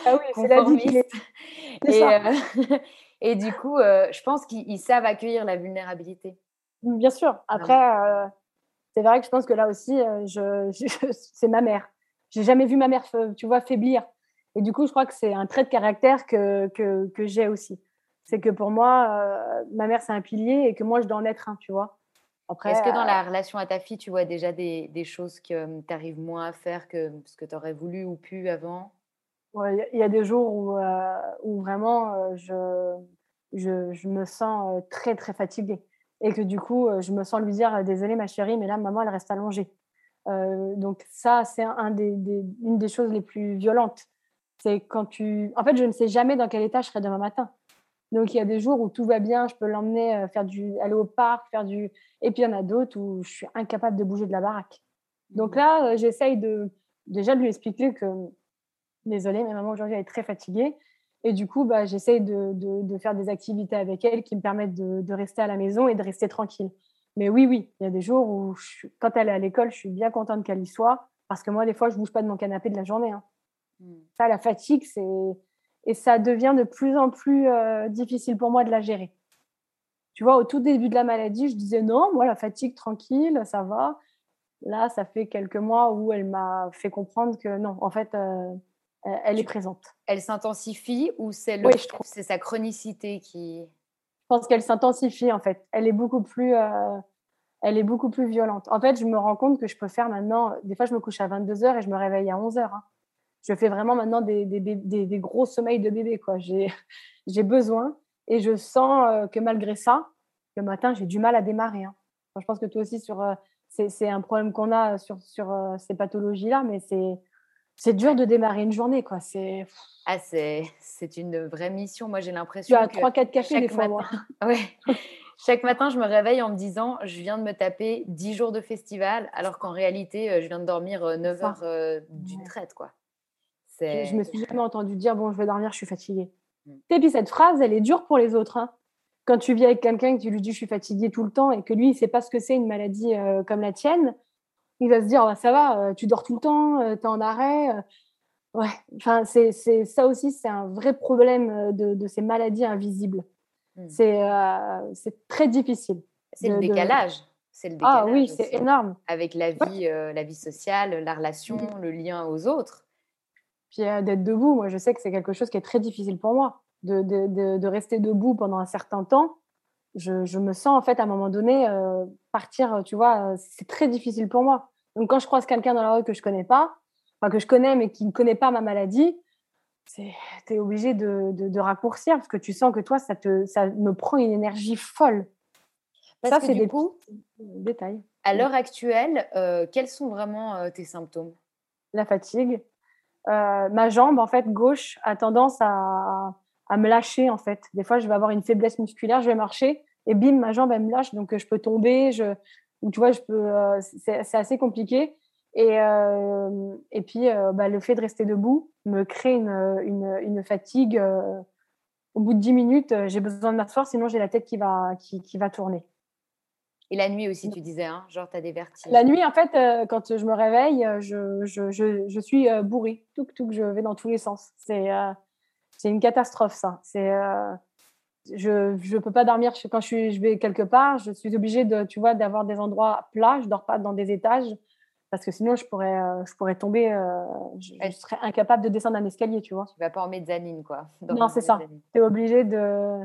ah oui, c'est la vie. *laughs* Et, euh, *laughs* et du coup, je pense qu'ils savent accueillir la vulnérabilité. Bien sûr. Après, c'est vrai que je pense que là aussi, je, *laughs* c'est ma mère. J'ai jamais vu ma mère, tu vois, faiblir. Et du coup, je crois que c'est un trait de caractère que, que, que j'ai aussi c'est que pour moi, euh, ma mère, c'est un pilier et que moi, je dois en être un, tu vois. Est-ce que dans la euh, relation à ta fille, tu vois déjà des, des choses que euh, tu arrives moins à faire que ce que tu aurais voulu ou pu avant? Il y, a des jours où, où vraiment je, je, je, me sens très, très fatiguée. Et que du coup, je me sens lui dire Désolée, ma chérie, mais là, maman, elle reste allongée. donc, ça, c'est une des choses les plus violentes. C'est quand tu. En fait, je ne sais jamais dans quel état je serai demain matin. Donc, il y a des jours où tout va bien, je peux l'emmener euh, faire du, aller au parc, faire du. Et puis, il y en a d'autres où je suis incapable de bouger de la baraque. Donc là, euh, j'essaye de déjà de lui expliquer que, désolée, mais maman aujourd'hui elle est très fatiguée. Et du coup, bah, j'essaye de, de, faire des activités avec elle qui me permettent de, rester à la maison et de rester tranquille. Mais oui, oui, il y a des jours où, quand elle est à l'école, je suis bien contente qu'elle y soit. Parce que moi, des fois, je ne bouge pas de mon canapé de la journée. Hein. Mmh. Ça, la fatigue, c'est et ça devient de plus en plus euh, difficile pour moi de la gérer. Tu vois, au tout début de la maladie, je disais non, moi, la fatigue, tranquille, ça va. Là, ça fait quelques mois où elle m'a fait comprendre que non, en fait, euh, elle est présente. Elle s'intensifie ou c'est le... oui, c'est sa chronicité qui. Je pense qu'elle s'intensifie en fait. Elle est beaucoup plus, euh, elle est beaucoup plus violente. En fait, je me rends compte que je peux faire maintenant. Des fois, je me couche à 22 h et je me réveille à 11 h je fais vraiment maintenant des, des, des, gros sommeils de bébé. Quoi. J'ai, *laughs* j'ai besoin et je sens euh, que malgré ça, le matin, j'ai du mal à démarrer. Hein. je pense que toi aussi, sur, euh, c'est, c'est un problème qu'on a sur, sur euh, ces pathologies-là, mais c'est, c'est dur de démarrer une journée. Quoi. C'est... Ah, c'est, une vraie mission. Moi, j'ai l'impression. Tu as 3-4 cafés des fois, *laughs* ouais. Chaque matin, je me réveille en me disant, je viens de me taper 10 jours de festival, alors qu'en réalité, je viens de dormir 9 heures d'une traite. Quoi. Je, me suis jamais entendu dire bon, je vais dormir, je suis fatiguée. Mm. Et puis cette phrase, elle est dure pour les autres. Hein. Quand tu vis avec quelqu'un et que tu lui dis je suis fatiguée tout le temps et que lui, il sait pas ce que c'est une maladie euh, comme la tienne, il va se dire oh, ça va, euh, tu dors tout le temps, euh, tu es en arrêt. ouais, enfin, c'est, ça aussi, c'est un vrai problème de, ces maladies invisibles. Mm. C'est, c'est très difficile. C'est le décalage. C'est le décalage. Ah oui, c'est énorme. Avec la vie, la vie sociale, la relation, mm. le lien aux autres. Puis euh, d'être debout, moi, je sais que c'est quelque chose qui est très difficile pour moi. De, de, rester debout pendant un certain temps, je, je, me sens en fait à un moment donné euh, partir, tu vois, euh, c'est très difficile pour moi. Donc quand je croise quelqu'un dans la rue que je connais pas, enfin que je connais mais qui ne connaît pas ma maladie, tu es obligé de, de, raccourcir parce que tu sens que toi, ça, te, ça me prend une énergie folle. ça, c'est des coup, détails. À l'heure actuelle, quels sont vraiment tes symptômes? La fatigue, euh, ma jambe en fait gauche a tendance à, à, me lâcher en fait. Des fois, je vais avoir une faiblesse musculaire, je vais marcher et bim, ma jambe elle me lâche, donc je peux tomber. Je, où tu vois, je peux, c'est assez compliqué. Et, et puis, bah, le fait de rester debout me crée une, une, une fatigue. au bout de 10 minutes, j'ai besoin de m'asseoir, sinon j'ai la tête qui va, qui, qui va tourner. Et la nuit aussi, tu disais, hein, genre, tu as des vertiges. La nuit, en fait, quand je me réveille, je, je, je, je suis bourrée. Tout, tout, je vais dans tous les sens. C'est c'est une catastrophe, ça. C'est je ne peux pas dormir quand je, suis, je vais quelque part. Je suis obligée de, tu vois, d'avoir des endroits plats. Je ne dors pas dans des étages parce que sinon, je pourrais, euh, je pourrais tomber. Euh, je, serais incapable de descendre un escalier, tu vois. Tu vas pas en mezzanine, quoi. Non, c'est ça. Tu es obligé de,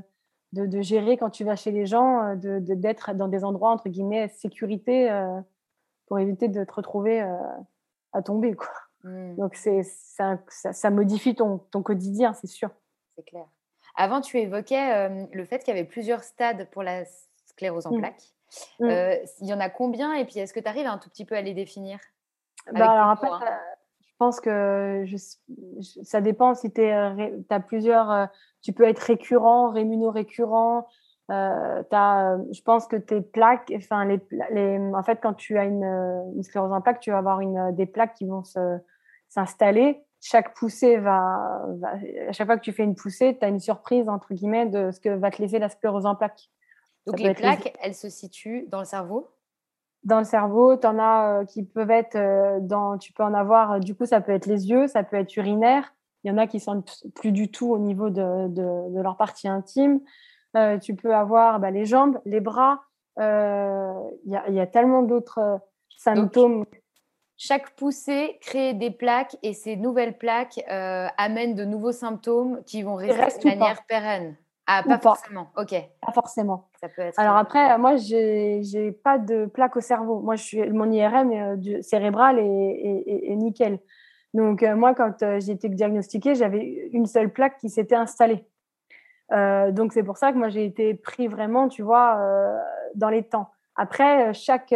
de, de, gérer quand tu vas chez les gens, euh, de, d'être dans des endroits, entre guillemets, sécurité pour éviter de te retrouver à tomber, quoi. Mmh. Donc, c'est, ça, ça, ça modifie ton, ton quotidien, c'est sûr. C'est clair. Avant, tu évoquais le fait qu'il y avait plusieurs stades pour la sclérose en mmh. plaques. Mmh. il y en a combien Et puis, est-ce que tu arrives un tout petit peu à les définir? Bah, alors après, hein? je pense que ça dépend si tu as plusieurs. tu peux être récurrent, rémuno-récurrent. je pense que tes plaques, enfin, les, les, en fait, quand tu as une, une sclérose en plaques, tu vas avoir une, des plaques qui vont s'installer chaque poussée va, à chaque fois que tu fais une poussée, tu as une surprise entre guillemets de ce que va te laisser la sclérose en plaques. Donc les plaques, elles se situent dans le cerveau? Dans le cerveau, tu en as euh, qui peuvent être euh, dans, tu peux en avoir, euh, du coup, ça peut être les yeux, ça peut être urinaire. Il y en a qui sont plus du tout au niveau de, de, leur partie intime. tu peux avoir bah, les jambes, les bras. Il y, y, a tellement d'autres symptômes chaque poussée crée des plaques et ces nouvelles plaques euh, amènent de nouveaux symptômes qui vont rester de manière pérenne. Ah, pas, forcément. Ok. Pas forcément. Ça peut être Alors après, moi, j'ai n'ai pas de plaques au cerveau. Moi, je suis mon IRM euh, cérébral est, nickel. Donc euh, moi, quand j'ai été diagnostiquée, j'avais une seule plaque qui s'était installée. donc c'est pour ça que moi j'ai été pris vraiment, tu vois, dans les temps. Après, chaque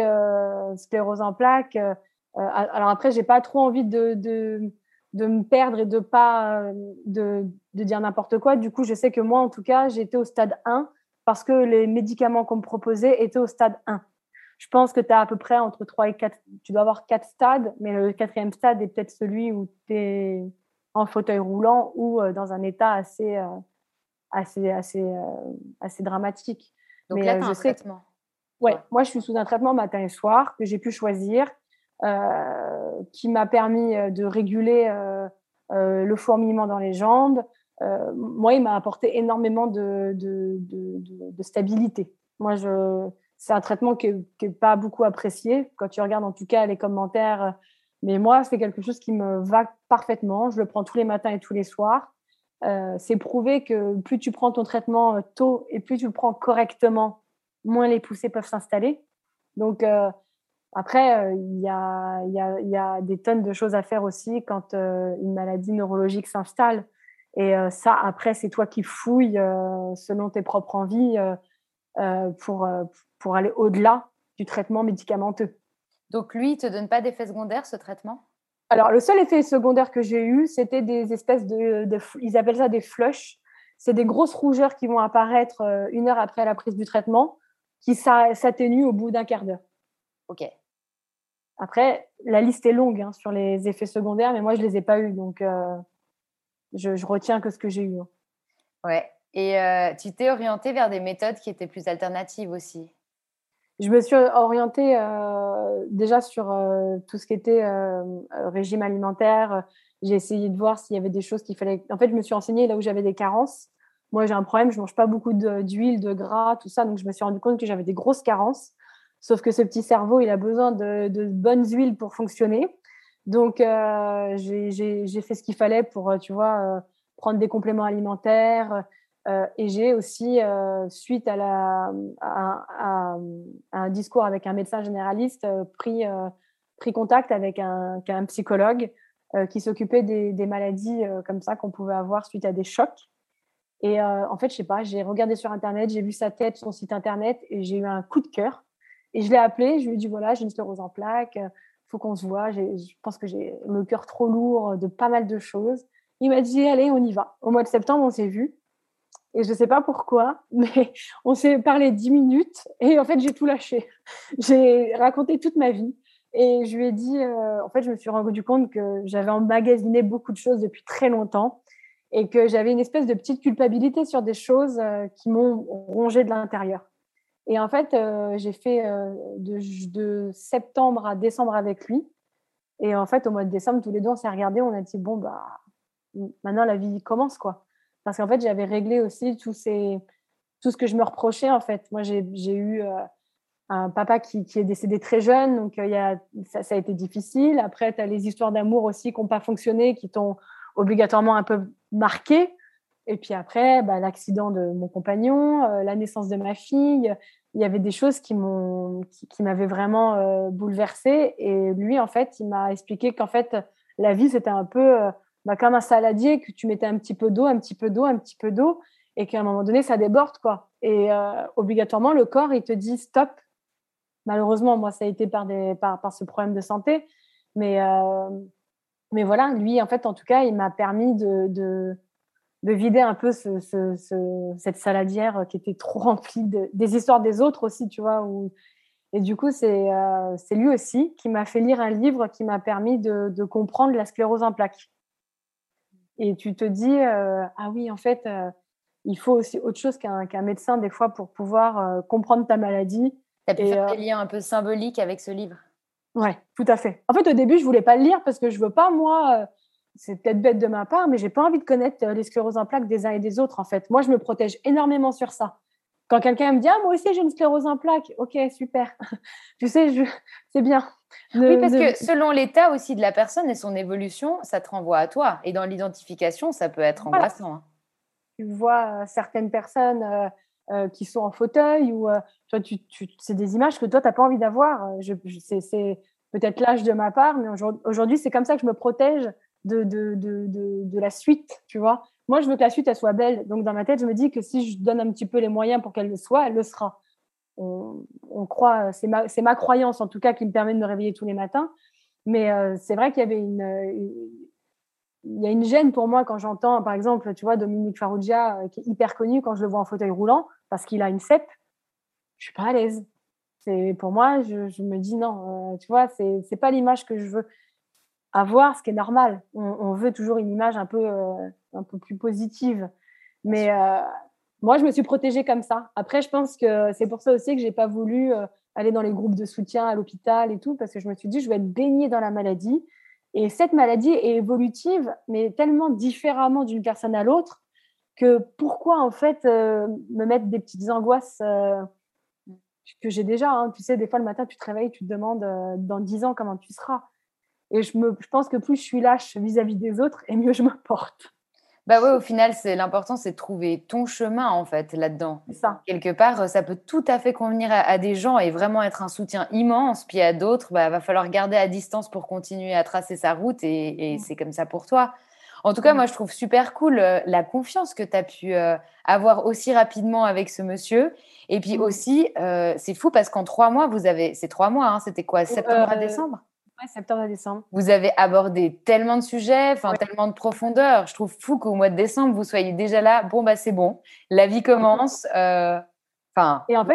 sclérose en plaques euh, alors après, j'ai pas trop envie de, de, de, me perdre et de pas euh, de, de dire n'importe quoi. Du coup, je sais que moi, en tout cas, j'étais au stade 1 parce que les médicaments qu'on me proposait étaient au stade 1. Je pense que tu as à peu près entre 3 et 4, tu dois avoir 4 stades, mais le quatrième stade est peut-être celui où tu es en fauteuil roulant ou euh, dans un état assez, assez, assez, assez dramatique. Donc mais, là, tu as un traitement. Ouais, moi, je suis sous un traitement matin et soir que j'ai pu choisir euh, qui m'a permis euh, de réguler euh, le fourmillement dans les jambes. moi, il m'a apporté énormément de, stabilité. Moi, c'est un traitement qui n'est pas beaucoup apprécié. Quand tu regardes en tout cas les commentaires, mais moi, c'est quelque chose qui me va parfaitement. Je le prends tous les matins et tous les soirs. c'est prouvé que plus tu prends ton traitement tôt et plus tu le prends correctement, moins les poussées peuvent s'installer. Donc, après, euh, il y, a, y, a, y, a, des tonnes de choses à faire aussi quand euh, une maladie neurologique s'installe. Et euh, ça, après, c'est toi qui fouilles selon tes propres envies pour, pour aller au-delà du traitement médicamenteux. Donc, lui, il ne te donne pas d'effet secondaire, ce traitement? Alors, le seul effet secondaire que j'ai eu, c'était des espèces de, de, Ils appellent ça des flushs. C'est des grosses rougeurs qui vont apparaître une heure après la prise du traitement, qui s'atténuent au bout d'un quart d'heure. OK. Après, la liste est longue hein, sur les effets secondaires, mais moi, je ne les ai pas eus. Donc, euh, je, retiens que ce que j'ai eu. Hein. Ouais. Et euh, tu t'es orientée vers des méthodes qui étaient plus alternatives aussi? Je me suis orientée euh, déjà sur tout ce qui était régime alimentaire. J'ai essayé de voir s'il y avait des choses qu'il fallait. En fait, je me suis renseignée là où j'avais des carences. Moi, j'ai un problème, je ne mange pas beaucoup d'huile, de, gras, tout ça. Donc, je me suis rendu compte que j'avais des grosses carences. Sauf que ce petit cerveau, il a besoin de, bonnes huiles pour fonctionner. Donc, euh, j'ai fait ce qu'il fallait pour, euh, tu vois, euh, prendre des compléments alimentaires. et j'ai aussi, suite à, un discours avec un médecin généraliste, pris, contact avec un, un psychologue qui s'occupait des, des, maladies comme ça qu'on pouvait avoir suite à des chocs. Et en fait, je sais pas, j'ai regardé sur Internet, j'ai vu sa tête, son site Internet, et j'ai eu un coup de cœur. Et je l'ai appelé, je lui ai dit voilà, j'ai une sclérose en plaques, il faut qu'on se voit. Je pense que j'ai le cœur trop lourd de pas mal de choses. Il m'a dit allez, on y va. Au mois de septembre, on s'est vu. Et je ne sais pas pourquoi, *laughs* mais on s'est parlé dix minutes et en fait, j'ai tout lâché. *laughs* J'ai raconté toute ma vie. Et je lui ai dit, euh, en fait, je me suis rendu compte que j'avais emmagasiné beaucoup de choses depuis très longtemps et que j'avais une espèce de petite culpabilité sur des choses euh, qui m'ont rongé de l'intérieur. Et en fait, euh, j'ai fait de, de, septembre à décembre avec lui. Et en fait, au mois de décembre, tous les deux, on s'est regardés, on a dit, bon, bah, maintenant la vie commence, quoi. Parce qu'en fait, j'avais réglé aussi ces, tout ce que je me reprochais, en fait. Moi, j'ai eu un papa qui, est décédé très jeune, donc euh, y a, ça, a été difficile. Après, tu as les histoires d'amour aussi qui n'ont pas fonctionné, qui t'ont obligatoirement un peu marqué. Et puis après, bah, l'accident de mon compagnon, euh, la naissance de ma fille, il y avait des choses qui m'ont, qui, m'avaient vraiment euh, bouleversée. Et lui, en fait, il m'a expliqué qu'en fait, la vie, c'était un peu bah, comme un saladier, que tu mettais un petit peu d'eau, un petit peu d'eau, un petit peu d'eau, et qu'à un moment donné, ça déborde, quoi. Et obligatoirement, le corps, il te dit stop, Malheureusement, moi, ça a été par, des, par, par ce problème de santé. Mais, euh, mais voilà, lui, en fait, en tout cas, il m'a permis de, de, vider un peu ce, ce, cette saladière qui était trop *laughs* remplie de, des histoires des autres aussi, tu vois. Où... Et du coup, c'est euh, c'est lui aussi qui m'a fait lire un livre qui m'a permis de, de, comprendre la sclérose en plaques. Et tu te dis, euh, ah oui, en fait, il faut aussi autre chose qu'un médecin des fois pour pouvoir comprendre ta maladie tu as pu faire euh, des liens un peu symboliques avec ce livre Ouais, tout à fait. En fait, au début, je voulais pas le lire parce que je veux pas, moi, euh, c'est peut-être bête de ma part, mais j'ai pas envie de connaître euh, les scléroses en plaques des uns et des autres, en fait. Moi, je me protège énormément sur ça. Quand quelqu'un me dit, ah, moi aussi, j'ai une sclérose en plaques, ok, super. *laughs* tu sais, je... c'est bien. oui, parce que selon l'état aussi de la personne et son évolution, ça te renvoie à toi. Et dans l'identification, ça peut être angoissant. Hein. Tu vois certaines personnes euh, qui sont en fauteuil ou euh, toi, tu, tu, c'est des images que toi, tu n'as pas envie d'avoir. Euh, je, c'est, peut-être l'âge de ma part, mais aujourd'hui, c'est comme ça que je me protège de, de, de, de, la suite, tu vois. Moi, je veux que la suite, elle soit belle. Donc, dans ma tête, je me dis que si je donne un petit peu les moyens pour qu'elle le soit, elle le sera. On, on croit, c'est ma, ma croyance en tout cas qui me permet de me réveiller tous les matins. Mais c'est vrai qu'il y avait une, y a une gêne pour moi quand j'entends, par exemple, tu vois, Dominique Farrugia, qui est hyper connu, quand je le vois en fauteuil roulant, parce qu'il a une CEP, je suis pas à l'aise. C'est pour moi, je, me dis non, euh, tu vois, c'est pas l'image que je veux avoir, ce qui est normal. On, veut toujours une image un peu euh, un peu plus positive, mais euh, moi, je me suis protégée comme ça. Après, je pense que c'est pour ça aussi que j'ai pas voulu aller dans les groupes de soutien à l'hôpital et tout, parce que je me suis dit, je vais être baignée dans la maladie. Et cette maladie est évolutive, mais tellement différemment d'une personne à l'autre que pourquoi en fait euh, me mettre des petites angoisses euh, que j'ai déjà. Hein. Tu sais, des fois le matin, tu te réveilles, tu te demandes euh, dans dix ans comment tu seras. Et je, me, je pense que plus je suis lâche vis-à-vis des autres, et mieux je me porte. Bah ouais, au final, c'est l'important, c'est de trouver ton chemin en fait là-dedans. Ça. Quelque part, ça peut tout à fait convenir à, des gens et vraiment être un soutien immense. Puis à d'autres, bah va falloir garder à distance pour continuer à tracer sa route et, et mmh. c'est comme ça pour toi. En tout cas, moi, je trouve super cool euh, la confiance que tu as pu euh, avoir aussi rapidement avec ce monsieur. Et puis mmh. aussi, euh, c'est fou parce qu'en trois mois, vous avez. C'est trois mois, hein, c'était quoi Septembre à décembre? Septembre à décembre. Vous avez abordé tellement de sujets, enfin tellement de profondeur. Je trouve fou qu'au mois de décembre, vous soyez déjà là. Bon, bah, c'est bon. La vie commence. Enfin. Et en fait,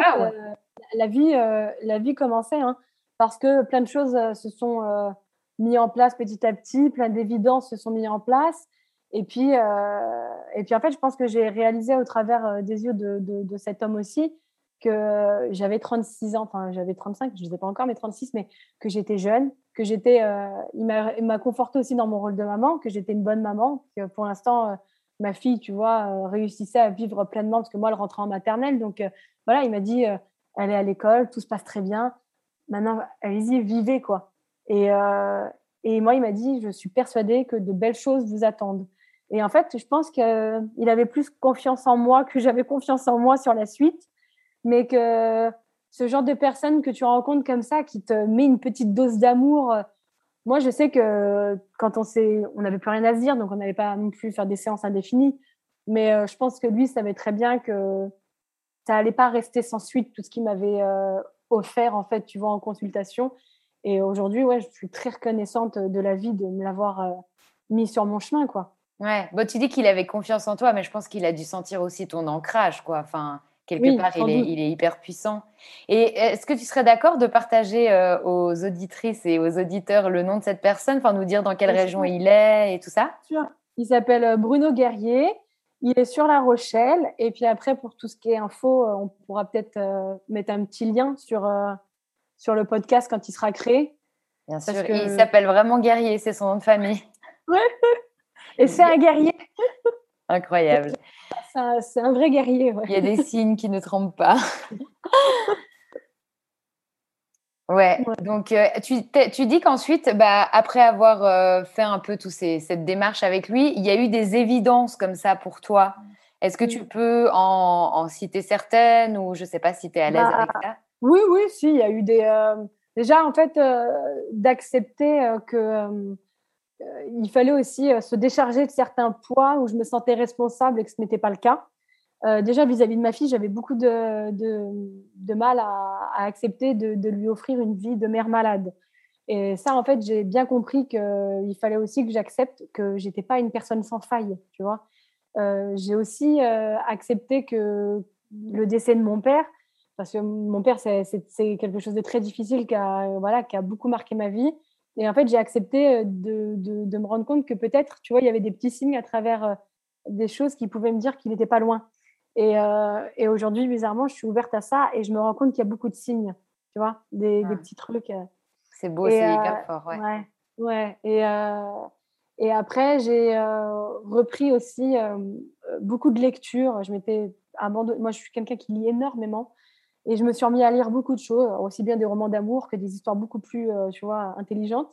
la, vie, la vie commençait hein, parce que plein de choses se sont mis en place petit à petit, plein d'évidences se sont mis en place. Et puis, euh, et puis en fait, je pense que j'ai réalisé au travers euh, des yeux de, de, cet homme aussi que j'avais 36 ans, enfin j'avais 35, je ne sais pas encore, mais 36, mais que j'étais jeune, que j'étais, euh, il m'a conforté aussi dans mon rôle de maman, que j'étais une bonne maman, que pour l'instant, ma fille, tu vois, réussissait à vivre pleinement, parce que moi, elle rentrait en maternelle. Donc voilà, il m'a dit, elle est à l'école, tout se passe très bien. Maintenant, allez-y, vivez, quoi. Et, euh, et moi, il m'a dit, je suis persuadée que de belles choses vous attendent. Et en fait, je pense qu'il avait plus confiance en moi que j'avais confiance en moi sur la suite, mais que ce genre de personne que tu rencontres comme ça, qui te met une petite dose d'amour. Moi, je sais que quand on s'est, on n'avait plus rien à se dire, donc on n'allait pas non plus faire des séances indéfinies. Mais euh, je pense que lui savait très bien que ça allait pas rester sans suite tout ce qu'il m'avait euh, offert en fait, tu vois, en consultation. Et aujourd'hui, ouais, je suis très reconnaissante de la vie de me l'avoir euh, mis sur mon chemin, quoi. Ouais, bon, tu dis qu'il avait confiance en toi, mais je pense qu'il a dû sentir aussi ton ancrage, quoi. Quelque part, il est, il est, hyper puissant. Et est-ce que tu serais d'accord de partager euh, aux auditrices et aux auditeurs le nom de cette personne, enfin, nous dire dans quelle région il est et tout ça? Il s'appelle euh, Bruno Guerrier. Il est sur La Rochelle. Et puis après, pour tout ce qui est info, euh, on pourra peut-être mettre un petit lien sur, sur le podcast quand il sera créé. Bien sûr, il s'appelle vraiment Guerrier, c'est son nom de famille. Et c'est un guerrier. *laughs* Incroyable. C'est un, vrai guerrier. Il y a des signes qui ne trompent pas. *laughs* Ouais, donc euh, tu, tu, dis qu'ensuite, bah, après avoir euh, fait un peu toute cette démarche avec lui, il y a eu des évidences comme ça pour toi. Est-ce que tu peux en, citer certaines ou je ne sais pas si tu es à l'aise bah, avec ça? Oui, oui, si, il y a eu des... Euh, déjà, en fait, d'accepter que il fallait aussi euh, se décharger de certains poids où je me sentais responsable et que ce n'était pas le cas. Euh, déjà vis-à-vis de ma fille, j'avais beaucoup de, de, mal à, accepter de, lui offrir une vie de mère malade. Et ça, en fait, j'ai bien compris qu'il fallait aussi que j'accepte que j'étais pas une personne sans faille, tu vois. j'ai aussi accepté que le décès de mon père, parce que mon père, c'est quelque chose de très difficile qui a, voilà, qui a beaucoup marqué ma vie. Et en fait, j'ai accepté euh, de, de, me rendre compte que peut-être, tu vois, il y avait des petits signes à travers euh, des choses qui pouvaient me dire qu'il n'était pas loin. Et, euh, et aujourd'hui, bizarrement, je suis ouverte à ça et je me rends compte qu'il y a beaucoup de signes, tu vois, des, des petits trucs. C'est beau, c'est hyper fort, ouais. Ouais, ouais. Et, et après, j'ai repris aussi beaucoup de lectures. Je m'étais abandonnée. Moi, je suis quelqu'un qui lit énormément. Et je me suis remis à lire beaucoup de choses, aussi bien des romans d'amour que des histoires beaucoup plus, euh, tu vois, intelligentes.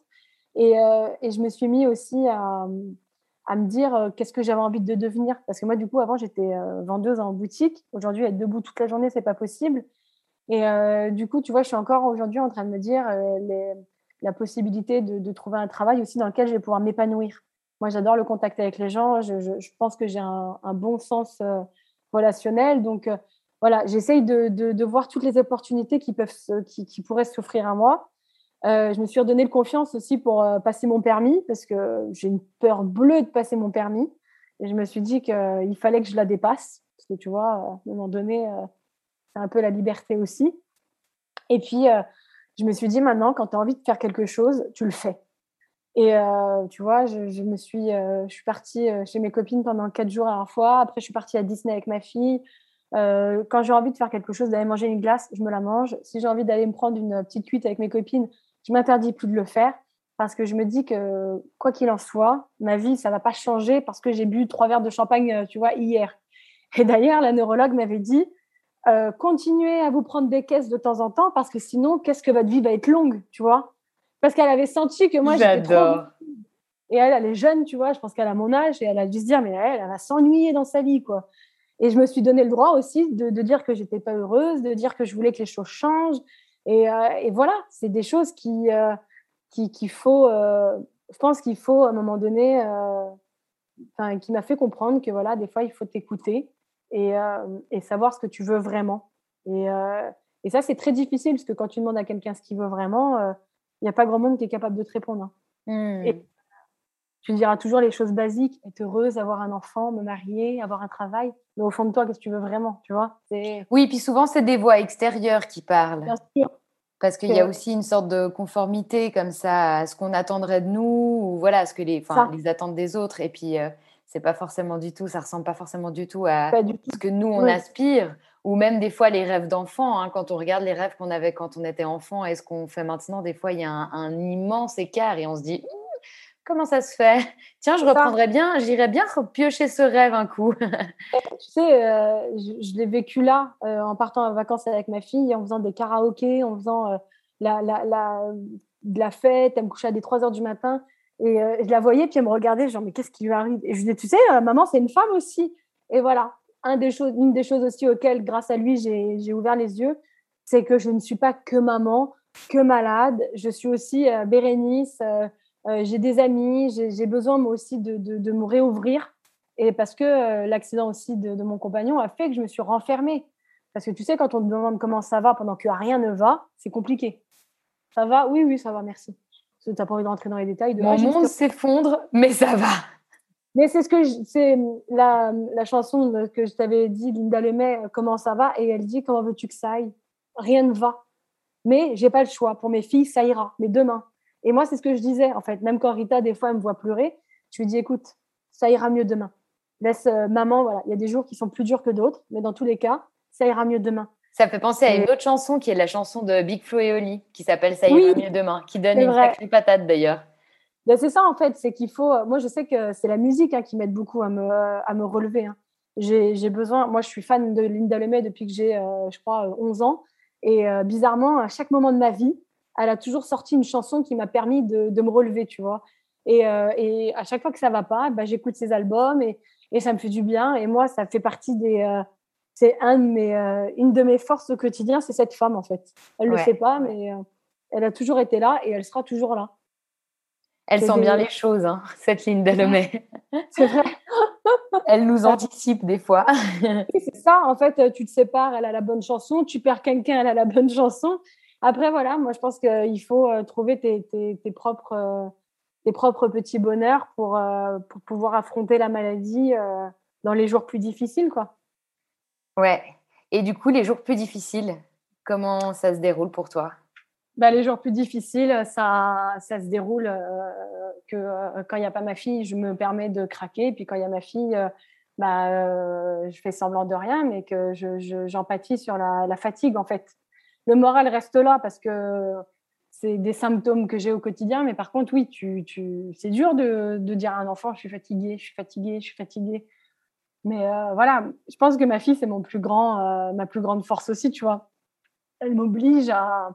Et, euh, et, je me suis mis aussi à, me dire euh, qu'est-ce que j'avais envie de devenir. Parce que moi, du coup, avant, j'étais vendeuse en boutique. Aujourd'hui, être debout toute la journée, c'est pas possible. Et du coup, tu vois, je suis encore aujourd'hui en train de me dire la possibilité de, trouver un travail aussi dans lequel je vais pouvoir m'épanouir. Moi, j'adore le contact avec les gens. Je pense que j'ai un, un, bon sens relationnel. Donc, voilà, j'essaye de, de, voir toutes les opportunités qui, peuvent qui, pourraient s'offrir à moi. Euh, je me suis redonné le confiance aussi pour euh, passer mon permis parce que j'ai une peur bleue de passer mon permis. Et je me suis dit qu'il fallait que je la dépasse parce que tu vois, à un moment donné, euh, c'est un peu la liberté aussi. Et puis, je me suis dit maintenant, quand tu as envie de faire quelque chose, tu le fais. Et tu vois, je, me suis, je suis partie chez mes copines pendant quatre jours à la fois. Après, je suis partie à Disney avec ma fille. Euh, quand j'ai envie de faire quelque chose, d'aller manger une glace, je me la mange. Si j'ai envie d'aller me prendre une petite cuite avec mes copines, je m'interdis plus de le faire parce que je me dis que quoi qu'il en soit, ma vie, ça va pas changer parce que j'ai bu trois verres de champagne, euh, tu vois, hier. Et d'ailleurs, la neurologue m'avait dit, euh, continuez à vous prendre des caisses de temps en temps parce que sinon, qu'est-ce que votre vie va être longue, tu vois? Parce qu'elle avait senti que moi, j'étais trop... Et elle, elle est jeune, tu vois, je pense qu'elle a mon âge et elle a dû se dire, mais elle, elle va s'ennuyer dans sa vie, quoi. Et je me suis donné le droit aussi de, dire que j'étais pas heureuse, de dire que je voulais que les choses changent. Et, euh, voilà, c'est des choses qui, euh, qu'il faut, euh, je pense qu'il faut à un moment donné, enfin, qui m'a fait comprendre que voilà, des fois, il faut t'écouter et, et, savoir ce que tu veux vraiment. Et, et ça, c'est très difficile parce que quand tu demandes à quelqu'un ce qu'il veut vraiment, il n'y a pas grand monde qui est capable de te répondre. Hein. Mmh tu diras toujours les choses basiques, être heureuse, avoir un enfant, me marier, avoir un travail. Mais au fond de toi, qu'est-ce que tu veux vraiment, tu vois? Oui, puis souvent, c'est des voix extérieures qui parlent. Bien sûr. Parce qu'il y a aussi une sorte de conformité comme ça à ce qu'on attendrait de nous, ou voilà, à ce que les, les attentes des autres. Et puis, euh, c'est pas forcément du tout, ça ressemble pas forcément du tout à ce que nous, on aspire. Ou même des fois, les rêves d'enfant. Hein, quand on regarde les rêves qu'on avait quand on était enfant et ce qu'on fait maintenant, des fois, il y a un, un immense écart et on se dit Comment ça se fait? Tiens, je reprendrais bien, j'irais bien piocher ce rêve un coup. *laughs* tu sais, euh, je, l'ai vécu là, euh, en partant en vacances avec ma fille, en faisant des karaokés, en faisant euh, la, la, la, de la fête, elle me couchait à des 3 heures du matin. Et je la voyais, puis elle me regardait, genre, mais qu'est-ce qui lui arrive? Et je lui disais, tu sais, maman, c'est une femme aussi. Et voilà, un des choses, une des choses aussi auxquelles, grâce à lui, j'ai ouvert les yeux, c'est que je ne suis pas que maman, que malade. Je suis aussi Bérénice j'ai des amis, j'ai besoin moi aussi de, de, me réouvrir. Et parce que euh, l'accident aussi de, mon compagnon a fait que je me suis renfermée. Parce que tu sais, quand on te demande comment ça va pendant que rien ne va, c'est compliqué. Ça va? Oui, oui, ça va, merci. Tu n'as pas envie de rentrer dans les détails. De, Mon monde s'effondre, mais ça va. Mais c'est ce que c'est la, la, chanson que je t'avais dit, Linda Lemay, comment ça va? Et elle dit comment veux-tu que ça aille? Rien ne va. Mais j'ai pas le choix. Pour mes filles, ça ira. Mais demain. Et moi, c'est ce que je disais en fait. Même quand Rita des fois elle me voit pleurer, je lui dis écoute, ça ira mieux demain. Laisse euh, maman. Voilà. Il y a des jours qui sont plus durs que d'autres, mais dans tous les cas, ça ira mieux demain. Ça fait penser à une autre chanson qui est la chanson de Big Flo et Oli, qui s'appelle Ça ira mieux demain, qui donne une sacrée patate d'ailleurs. Ben, c'est ça en fait, c'est qu'il faut. Moi, je sais que c'est la musique hein, qui m'aide beaucoup à me, à me relever. Hein. J'ai besoin. Moi, je suis fan de Linda Lemay depuis que j'ai, euh, je crois, 11 ans. Et euh, bizarrement, à chaque moment de ma vie, elle a toujours sorti une chanson qui m'a permis de, de, me relever, tu vois. Et, euh, et, à chaque fois que ça va pas, ben, j'écoute ses albums et, et, ça me fait du bien. Et moi, ça fait partie des. c'est un de mes, une de mes forces au quotidien, c'est cette femme en fait. Elle ne le sait pas, mais elle a toujours été là et elle sera toujours là. Elle sent bien les choses, hein, *laughs* cette ligne Lemay. *laughs* C'est vrai. *laughs* elle nous anticipe des fois. c'est ça, en fait, tu te sépares, elle a la bonne chanson, tu perds quelqu'un, elle a la bonne chanson. Après, voilà, moi, je pense qu'il faut euh, trouver tes, tes, propres, euh, tes propres petits bonheurs pour, euh, pour pouvoir affronter la maladie dans les jours plus difficiles, quoi. Ouais. Et du coup, les jours plus difficiles, comment ça se déroule pour toi? Bah, les jours plus difficiles, ça, ça se déroule euh, que euh, quand il n'y a pas ma fille, je me permets de craquer. Puis quand il y a ma fille, euh, bah, je fais semblant de rien, mais que j'empathie je, sur la, la, fatigue en fait. Le moral reste là parce que c'est des symptômes que j'ai au quotidien. Mais par contre, oui, tu, tu, c'est dur de, de, dire à un enfant, je suis fatiguée, je suis fatiguée, je suis fatiguée. Mais voilà, je pense que ma fille, c'est mon plus grand, ma plus grande force aussi, tu vois. Elle m'oblige à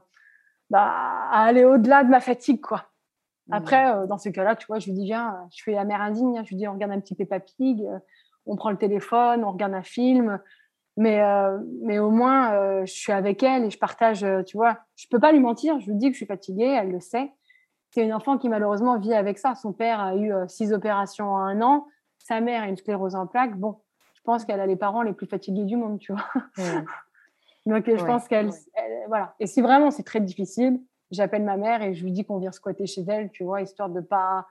bah, à aller au-delà de ma fatigue, quoi. Mmh. Après, euh, dans ce cas-là, tu vois, je lui dis, viens, je fais la mère indigne, hein. je lui dis, on regarde un petit Peppa Pig, euh, on prend le téléphone, on regarde un film, mais, euh, mais au moins, je suis avec elle et je partage, tu vois, je peux pas lui mentir, je lui dis que je suis fatiguée, elle le sait. C'est une enfant qui malheureusement vit avec ça. Son père a eu six opérations en un an, sa mère a une sclérose en plaques. Bon, je pense qu'elle a les parents les plus fatigués du monde, tu vois. Mmh. *laughs* Donc, je pense qu'elle. Voilà. Et si vraiment c'est très difficile, j'appelle ma mère et je lui dis qu'on vient squatter chez elle, tu vois, histoire de pas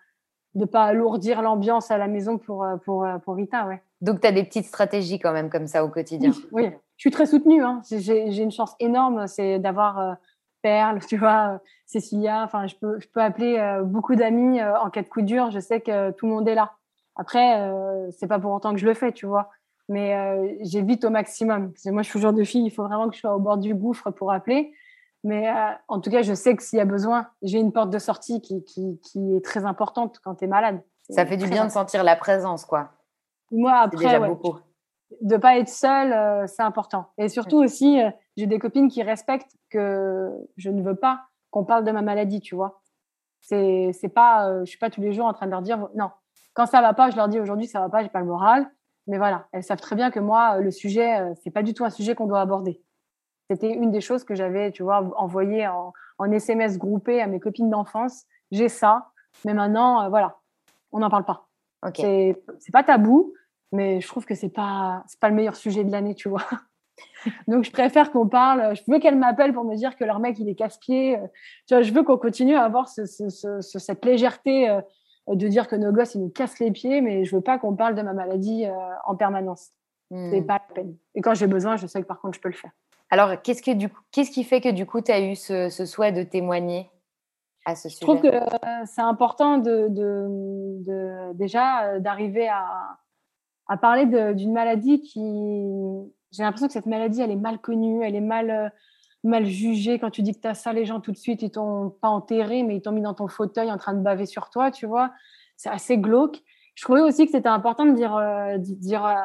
de pas alourdir l'ambiance à la maison pour, euh, pour, euh, pour Rita. Ouais. Donc, tu as des petites stratégies quand même comme ça au quotidien. Oui, je suis très soutenue. Hein. J'ai une chance énorme, c'est d'avoir euh, Perle, *laughs* tu vois, Cécilia. Enfin, je peux, je peux appeler beaucoup d'amis en cas de coup dur. Je sais que tout le monde est là. Après, c'est pas pour autant que je le fais, tu vois mais euh, j'évite au maximum. Parce que moi, je suis le genre de fille, il faut vraiment que je sois au bord du gouffre pour appeler. Mais euh, en tout cas, je sais que s'il y a besoin, j'ai une porte de sortie qui, qui, qui est très importante quand tu es malade. Ça fait du bien de sentir la présence, quoi. Moi, après, ouais, de pas être seule, euh, c'est important. Et surtout aussi, j'ai des copines qui respectent que je ne veux pas qu'on parle de ma maladie, tu vois. C'est, c'est pas, je suis pas tous les jours en train de leur dire non. Quand ça va pas, je leur dis aujourd'hui ça va pas, j'ai pas le moral. Mais voilà, elles savent très bien que moi, euh, le sujet, euh, c'est pas du tout un sujet qu'on doit aborder. C'était une des choses que j'avais, tu vois, envoyé en, SMS groupé à mes copines d'enfance. J'ai ça, mais maintenant, euh, voilà, on n'en parle pas. Okay. C'est pas tabou, mais je trouve que c'est pas c'est pas le meilleur sujet de l'année, tu vois. *laughs* Donc je préfère qu'on parle. Je veux qu'elles m'appellent pour me dire que leur mec il est casse-pied. Tu vois, je veux qu'on continue à avoir cette légèreté de dire que nos gosses, ils nous cassent les pieds, mais je veux pas qu'on parle de ma maladie euh, en permanence. Hmm. C'est pas la peine. Et quand j'ai besoin, je sais que par contre, je peux le faire. Alors, qu'est-ce, que, du coup, qu'est-ce qui fait que du coup, tu as eu ce, souhait de témoigner? À ce sujet Je trouve que euh, c'est important de, de, déjà euh, d'arriver à, à parler d'une maladie qui... J'ai l'impression que cette maladie, elle est mal connue, elle est mal mal jugé. Quand tu dis que tu as ça, les gens tout de suite, ils t'ont pas enterré, mais ils t'ont mis dans ton fauteuil en train de baver sur toi, tu vois. C'est assez glauque. Je trouvais aussi que c'était important de dire, euh, dire euh,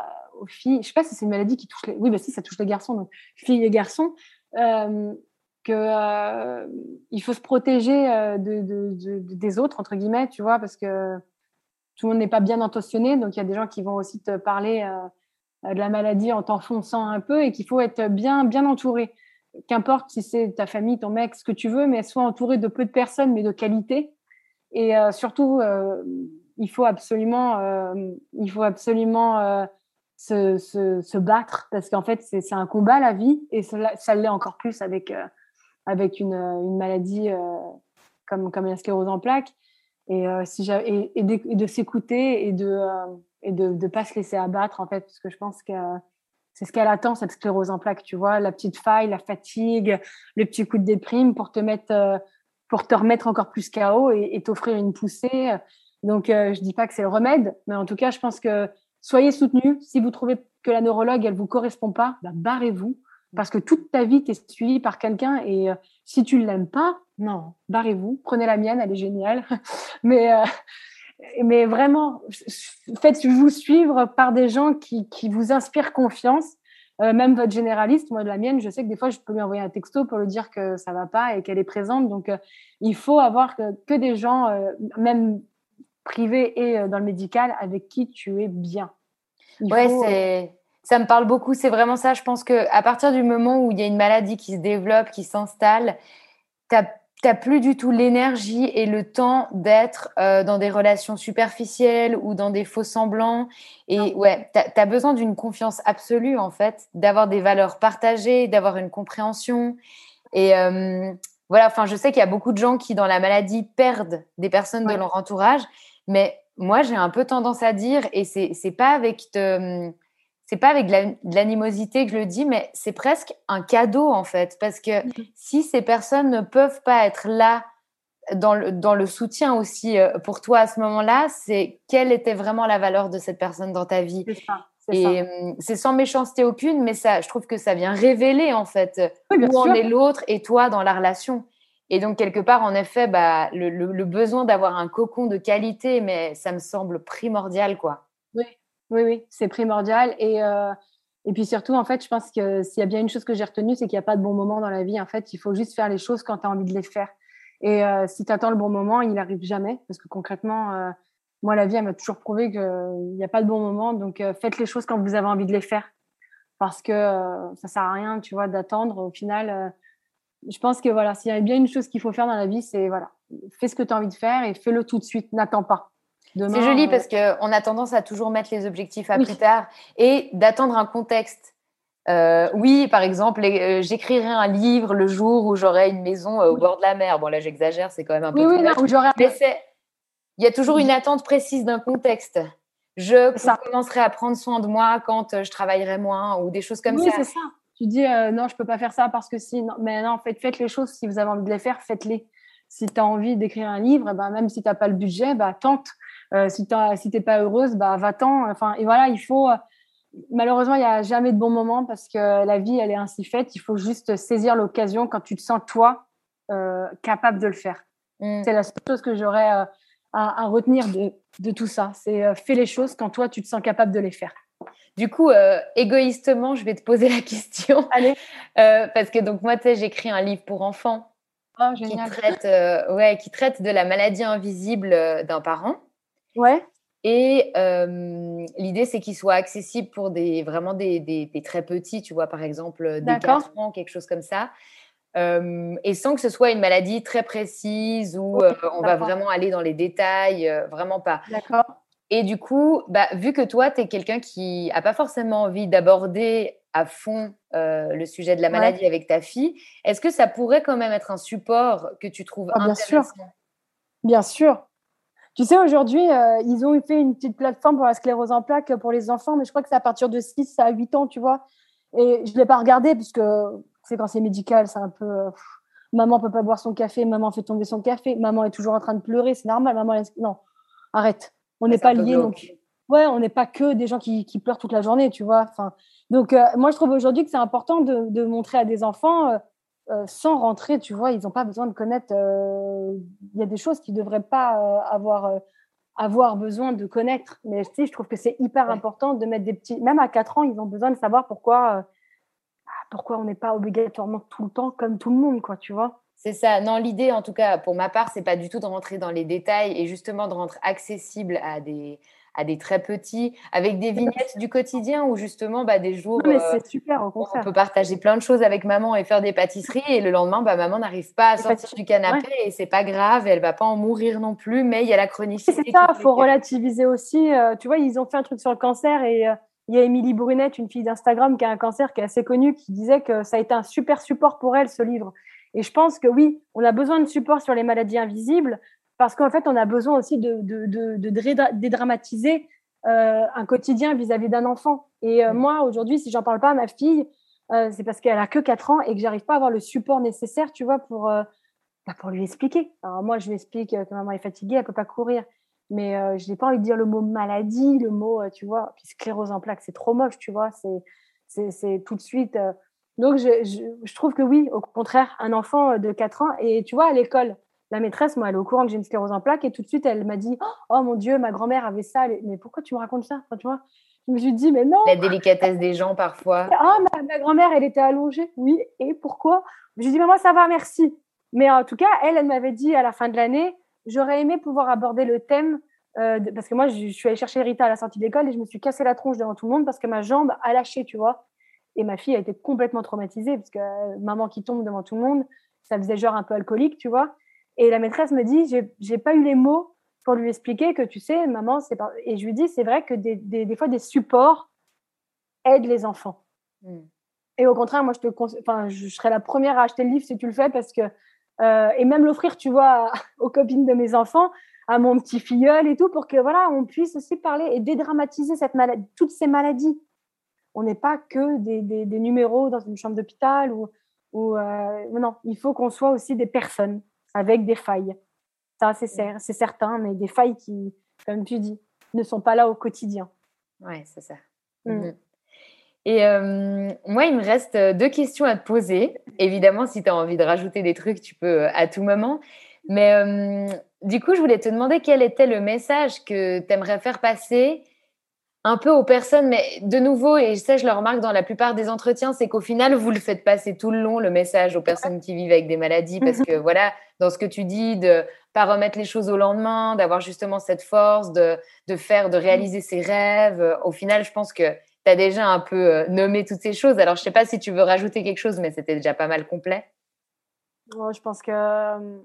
aux filles, je sais pas si c'est une maladie qui touche les... Oui, bah si, ça touche les garçons, donc filles et garçons, euh, que il faut se protéger de, des autres, entre guillemets, tu vois, parce que tout le monde n'est pas bien intentionné, donc il y a des gens qui vont aussi te parler de la maladie en t'enfonçant un peu et qu'il faut être bien, bien entouré. Qu'importe si c'est ta famille, ton mec, ce que tu veux, mais soit entouré de peu de personnes, mais de qualité. Et euh, surtout, euh, il faut absolument, euh, il faut absolument se, se, battre parce qu'en fait, c'est un combat la vie. Et ça l'est encore plus avec, avec une, une maladie comme, comme la sclérose en plaques. et, si et, et, de, s'écouter et de et de ne pas se laisser abattre en fait. Parce que je pense que c'est ce qu'elle attend cette sclérose en plaques tu vois. La petite faille la fatigue le petit coup de déprime pour te mettre pour te remettre encore plus KO et t'offrir une poussée. Donc je dis pas que c'est le remède mais en tout cas je pense que soyez soutenus. Si vous trouvez que la neurologue elle vous correspond pas bah, barrez-vous parce que toute ta vie, tu es suivi par quelqu'un et euh, si tu ne l'aimes pas, non, barrez-vous, prenez la mienne, elle est géniale. *laughs* mais, euh, mais vraiment, faites-vous suivre par des gens qui, qui vous inspirent confiance. Euh, même votre généraliste, moi de la mienne, je sais que des fois, je peux lui envoyer un texto pour lui dire que ça va pas et qu'elle est présente. Donc, il faut avoir que, que des gens, même privés et dans le médical, avec qui tu es bien. ouais, c'est ça me parle beaucoup. C'est vraiment ça. Je pense que à partir du moment où il y a une maladie qui se développe, qui s'installe, tu n'as plus du tout l'énergie et le temps d'être euh, dans des relations superficielles ou dans des faux semblants. Et ouais, tu as, besoin d'une confiance absolue, en fait, d'avoir des valeurs partagées, d'avoir une compréhension. Et euh, voilà, enfin, je sais qu'il y a beaucoup de gens qui, dans la maladie, perdent des personnes de leur entourage. Mais moi, j'ai un peu tendance à dire, et c'est pas avec. Te, c'est pas avec de l'animosité que je le dis, mais c'est presque un cadeau en fait, parce que mmh si ces personnes ne peuvent pas être là dans le, dans le soutien aussi euh, pour toi à ce moment-là, c'est quelle était vraiment la valeur de cette personne dans ta vie? C'est ça. Et mmh, c'est sans méchanceté aucune, mais ça, je trouve que ça vient révéler en fait où en est l'autre et toi dans la relation. Et donc quelque part, en effet, bah, le, le besoin d'avoir un cocon de qualité, mais ça me semble primordial, quoi. Oui, oui, c'est primordial. Et, euh, et puis surtout, en fait, je pense que s'il y a bien une chose que j'ai retenue, c'est qu'il n'y a pas de bon moment dans la vie. En fait, il faut juste faire les choses quand tu as envie de les faire. Et euh, si tu attends le bon moment, il n'arrive jamais. Parce que concrètement, euh, moi, la vie, elle m'a toujours prouvé qu'il n'y a pas de bon moment. Donc, faites les choses quand vous avez envie de les faire. Parce que ça sert à rien, tu vois, d'attendre. Au final, je pense que voilà, s'il y a bien une chose qu'il faut faire dans la vie, c'est voilà, fais ce que tu as envie de faire et fais-le tout de suite. N'attends pas. C'est joli parce qu'on a tendance à toujours mettre les objectifs à plus tard et d'attendre un contexte. Euh, oui, par exemple, euh, j'écrirai un livre le jour où j'aurai une maison euh, au bord de la mer. Bon, là, j'exagère, c'est quand même un peu. Oui, oui, j'aurai. Mais il y a toujours une attente précise d'un contexte. Je commencerai à prendre soin de moi quand je travaillerai moins ou des choses comme ça. Oui, c'est ça. Tu dis non, je peux pas faire ça parce que si. Non, mais non, faites, faites les choses si vous avez envie de les faire, faites-les. Si tu as envie d'écrire un livre, eh ben, même si tu n'as pas le budget, bah, tente. Euh, si tu n'es pas heureuse, bah, va-t'en. Enfin, et voilà, il faut. Euh, malheureusement, il n'y a jamais de bon moment parce que la vie, elle est ainsi faite. Il faut juste saisir l'occasion quand tu te sens, toi, euh, capable de le faire. Mm. C'est la seule chose que j'aurais à, retenir de, de tout ça. C'est fais les choses quand toi, tu te sens capable de les faire. Du coup, égoïstement, je vais te poser la question. *laughs* Allez. parce que donc moi, tu sais, j'écris un livre pour enfants oh, qui, traite, ouais, qui traite de la maladie invisible d'un parent. Ouais. Et l'idée, c'est qu'il soit accessible pour des, vraiment des, des, très petits, tu vois, par exemple, des 4 ans, quelque chose comme ça. et sans que ce soit une maladie très précise où on va vraiment aller dans les détails, vraiment pas. D'accord. Et du coup, bah, vu que toi, tu es quelqu'un qui n'a pas forcément envie d'aborder à fond le sujet de la maladie avec ta fille, est-ce que ça pourrait quand même être un support que tu trouves ah, bien intéressant? Sûr. Bien sûr. Tu sais, aujourd'hui, euh, ils ont fait une petite plateforme pour la sclérose en plaques pour les enfants, mais je crois que c'est à partir de 6 à 8 ans, tu vois. Et je ne l'ai pas regardé, puisque c'est quand c'est médical, c'est un peu. Maman maman peut pas boire son café, maman fait tomber son café, maman est toujours en train de pleurer, c'est normal. Maman, non, arrête. On n'est pas liés. Donc, ouais, on n'est pas que des gens qui, qui, pleurent toute la journée, tu vois. Enfin, donc, euh, moi, je trouve aujourd'hui que c'est important de, de, montrer à des enfants. Euh, sans rentrer, tu vois, ils n'ont pas besoin de connaître. Euh, il y a des choses qu'ils ne devraient pas euh, avoir, avoir besoin de connaître. Mais je trouve que c'est hyper important de mettre des petits. Même à 4 ans, ils ont besoin de savoir pourquoi, ah, pourquoi on n'est pas obligatoirement tout le temps comme tout le monde, quoi, tu vois. C'est ça. Non, l'idée, en tout cas, pour ma part, c'est pas du tout de rentrer dans les détails et justement de rendre accessible à des, à des très petits, avec des vignettes du quotidien où justement bah, des jours mais c'est super, au contraire. on peut partager plein de choses avec maman et faire des pâtisseries et le lendemain bah, maman n'arrive pas à sortir du canapé et c'est pas grave, elle va pas en mourir non plus, mais il y a la chronicité. C'est ça, il faut relativiser aussi. Euh, tu vois, ils ont fait un truc sur le cancer et euh, il y a Émilie Brunette, une fille d'Instagram qui a un cancer qui est assez connue, qui disait que ça a été un super support pour elle ce livre. Et je pense que oui, on a besoin de support sur les maladies invisibles, parce qu'en fait, on a besoin aussi de, de, de, dédramatiser euh, un quotidien vis-à-vis d'un enfant. Et euh, mm. moi, aujourd'hui, si j'en parle pas à ma fille, euh, c'est parce qu'elle a que 4 ans et que j'arrive pas à avoir le support nécessaire, tu vois, pour, bah, pour lui expliquer. Alors moi, je lui explique que maman est fatiguée, elle peut pas courir. Mais je n'ai pas envie de dire le mot maladie, le mot, tu vois, puis sclérose en plaques, c'est trop moche, tu vois, c'est tout de suite. Donc, je, je, trouve que oui, au contraire, un enfant de 4 ans, et tu vois, à l'école, la maîtresse, moi, elle est au courant que j'ai une sclérose en plaques et tout de suite, elle m'a dit Oh mon Dieu, ma grand-mère avait ça. Mais pourquoi tu me racontes ça? Tu vois? Je me suis dit Mais non La délicatesse des gens parfois. Ah, ma, grand-mère, elle était allongée. Oui, et pourquoi? Je lui ai dit Mais moi, ça va, merci. Mais en tout cas, elle, elle m'avait dit à la fin de l'année J'aurais aimé pouvoir aborder le thème. Euh, parce que moi, je, suis allée chercher Rita à la sortie de l'école et je me suis cassé la tronche devant tout le monde parce que ma jambe a lâché, tu vois? Et ma fille a été complètement traumatisée parce que euh, maman qui tombe devant tout le monde, ça faisait genre un peu alcoolique, tu vois? Et la maîtresse me dit, j'ai pas eu les mots pour lui expliquer que tu sais, maman, c'est pas. Et je lui dis, c'est vrai que des, des, fois, des supports aident les enfants. Hmm. Et au contraire, moi, je, te enfin, je serais la première à acheter le livre si tu le fais parce que. Euh, et même l'offrir, tu vois, *laughs* aux copines de mes enfants, à mon petit filleul et tout, pour que voilà, on puisse aussi parler et dédramatiser cette maladie, toutes ces maladies. On n'est pas que des, des, des, numéros dans une chambre d'hôpital ou, ou euh, non, il faut qu'on soit aussi des personnes avec des failles. Ça, c'est certain, mais des failles qui, comme tu dis, ne sont pas là au quotidien. Oui, c'est ça. Mm. Mhm. Et euh, moi, il me reste euh, deux questions à te poser. Évidemment, si tu as envie de rajouter des trucs, tu peux euh, à tout moment. Mais du coup, je voulais te demander quel était le message que tu aimerais faire passer un peu aux personnes, mais de nouveau, et ça je le remarque dans la plupart des entretiens, c'est qu'au final, vous le faites passer tout le long, le message aux personnes qui vivent avec des maladies, parce que voilà, dans ce que tu dis, de pas remettre les choses au lendemain, d'avoir justement cette force de, de faire, de réaliser ses rêves. Au final, je pense que tu as déjà un peu euh, nommé toutes ces choses. Alors, je sais pas si tu veux rajouter quelque chose, mais c'était déjà pas mal complet. je pense que euh,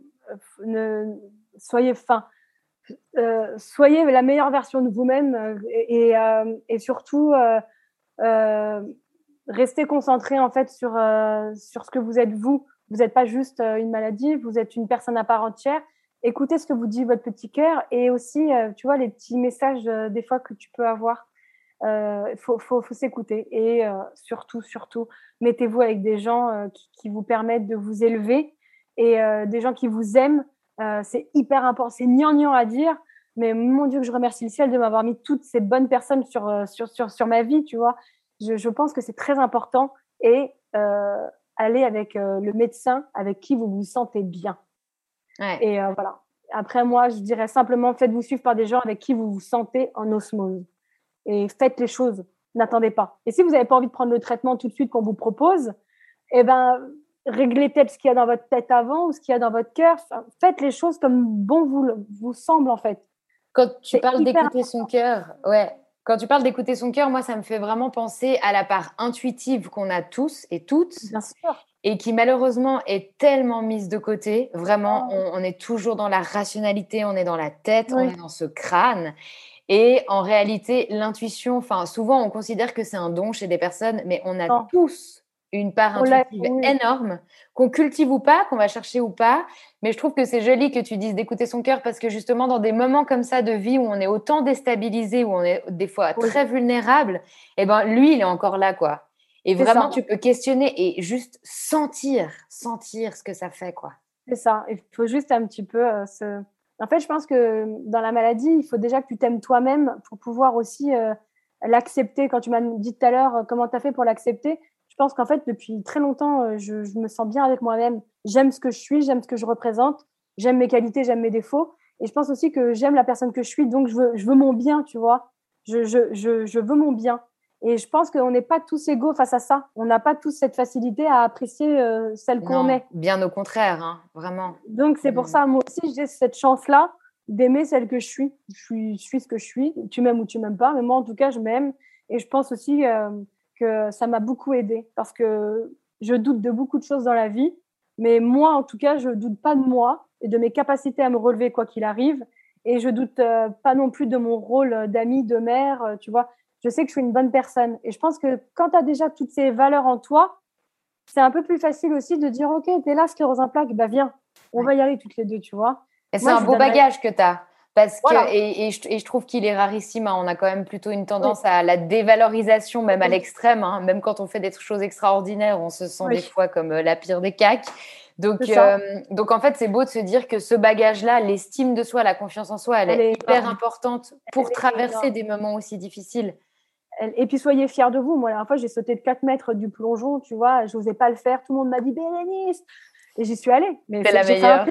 ne, soyez fin euh, soyez la meilleure version de vous-même euh, et, euh, et, surtout restez concentré en fait sur, sur ce que vous êtes vous. Vous n'êtes pas juste une maladie, vous êtes une personne à part entière. Écoutez ce que vous dit votre petit cœur et aussi, tu vois, les petits messages des fois que tu peux avoir. Il faut, faut, faut s'écouter et surtout, surtout, mettez-vous avec des gens qui, qui, vous permettent de vous élever et des gens qui vous aiment euh, c'est hyper important. C'est gnangnan à dire, mais mon Dieu, que je remercie le ciel de m'avoir mis toutes ces bonnes personnes sur, euh, sur, sur, sur ma vie, tu vois. Je, je pense que c'est très important et euh, aller avec le médecin avec qui vous vous sentez bien. Et voilà. Après, moi, je dirais simplement faites-vous suivre par des gens avec qui vous vous sentez en osmose. Et faites les choses. N'attendez pas. Et si vous n'avez pas envie de prendre le traitement tout de suite qu'on vous propose, eh ben, réglez peut-être ce qu'il y a dans votre tête avant ou ce qu'il y a dans votre cœur. faites les choses comme bon vous, vous semble en fait. Quand tu parles d'écouter son cœur, ouais. Quand tu parles d'écouter son cœur, moi, ça me fait vraiment penser à la part intuitive qu'on a tous et toutes. Bien sûr. Et qui malheureusement est tellement mise de côté. Vraiment, oh. on, est toujours dans la rationalité, on est dans la tête, on est dans ce crâne. Et en réalité, l'intuition, enfin, souvent on considère que c'est un don chez des personnes, mais on a tous une part intuitive énorme, qu'on cultive ou pas, qu'on va chercher ou pas. Mais je trouve que c'est joli que tu dises d'écouter son cœur parce que justement, dans des moments comme ça de vie où on est autant déstabilisé, où on est des fois très vulnérable, eh ben, lui, il est encore là, quoi. Et vraiment, tu peux questionner et juste sentir, sentir ce que ça fait, quoi. C'est ça. Il faut juste un petit peu euh, se... En fait, je pense que dans la maladie, il faut déjà que tu t'aimes toi-même pour pouvoir aussi euh, l'accepter. Quand tu m'as dit tout à l'heure euh, comment tu as fait pour l'accepter, pense qu'en fait, depuis très longtemps, euh, je, me sens bien avec moi-même. J'aime ce que je suis, j'aime ce que je représente, j'aime mes qualités, j'aime mes défauts. Et je pense aussi que j'aime la personne que je suis, donc je veux, je veux mon bien, tu vois. Je, je, je, je veux mon bien. Et je pense qu'on n'est pas tous égaux face à ça. On n'a pas tous cette facilité à apprécier euh, celle qu'on est. Bien au contraire, hein, vraiment. Donc c'est pour mm. ça, moi aussi, j'ai cette chance-là d'aimer celle que je suis. Je suis, je suis ce que je suis. Tu m'aimes ou tu m'aimes pas, mais moi, en tout cas, je m'aime. Et je pense aussi euh, que ça m'a beaucoup aidé parce que je doute de beaucoup de choses dans la vie, mais moi, en tout cas, je doute pas de moi et de mes capacités à me relever quoi qu'il arrive. Et je doute euh, pas non plus de mon rôle d'ami, de mère, euh, tu vois. Je sais que je suis une bonne personne. Et je pense que quand tu as déjà toutes ces valeurs en toi, c'est un peu plus facile aussi de dire, OK, tu es là, sclérose en plaque, bah viens, on va y aller toutes les deux, tu vois. c'est un beau bagage que tu as. Parce que, et, je, trouve qu'il est rarissime. Hein. On a quand même plutôt une tendance à la dévalorisation, même à l'extrême. Hein. Même quand on fait des choses extraordinaires, on se sent des fois comme euh, la pire des cacs. Donc, euh, donc en fait, c'est beau de se dire que ce bagage-là, l'estime de soi, la confiance en soi, elle, est, hyper importante pour traverser des moments aussi difficiles. Et puis soyez fiers de vous. Moi, la dernière fois, j'ai sauté de 4 mètres du plongeon, tu vois, je n'osais pas le faire. Tout le monde m'a dit Bérénice Et j'y suis allée. Mais c'est la meilleure.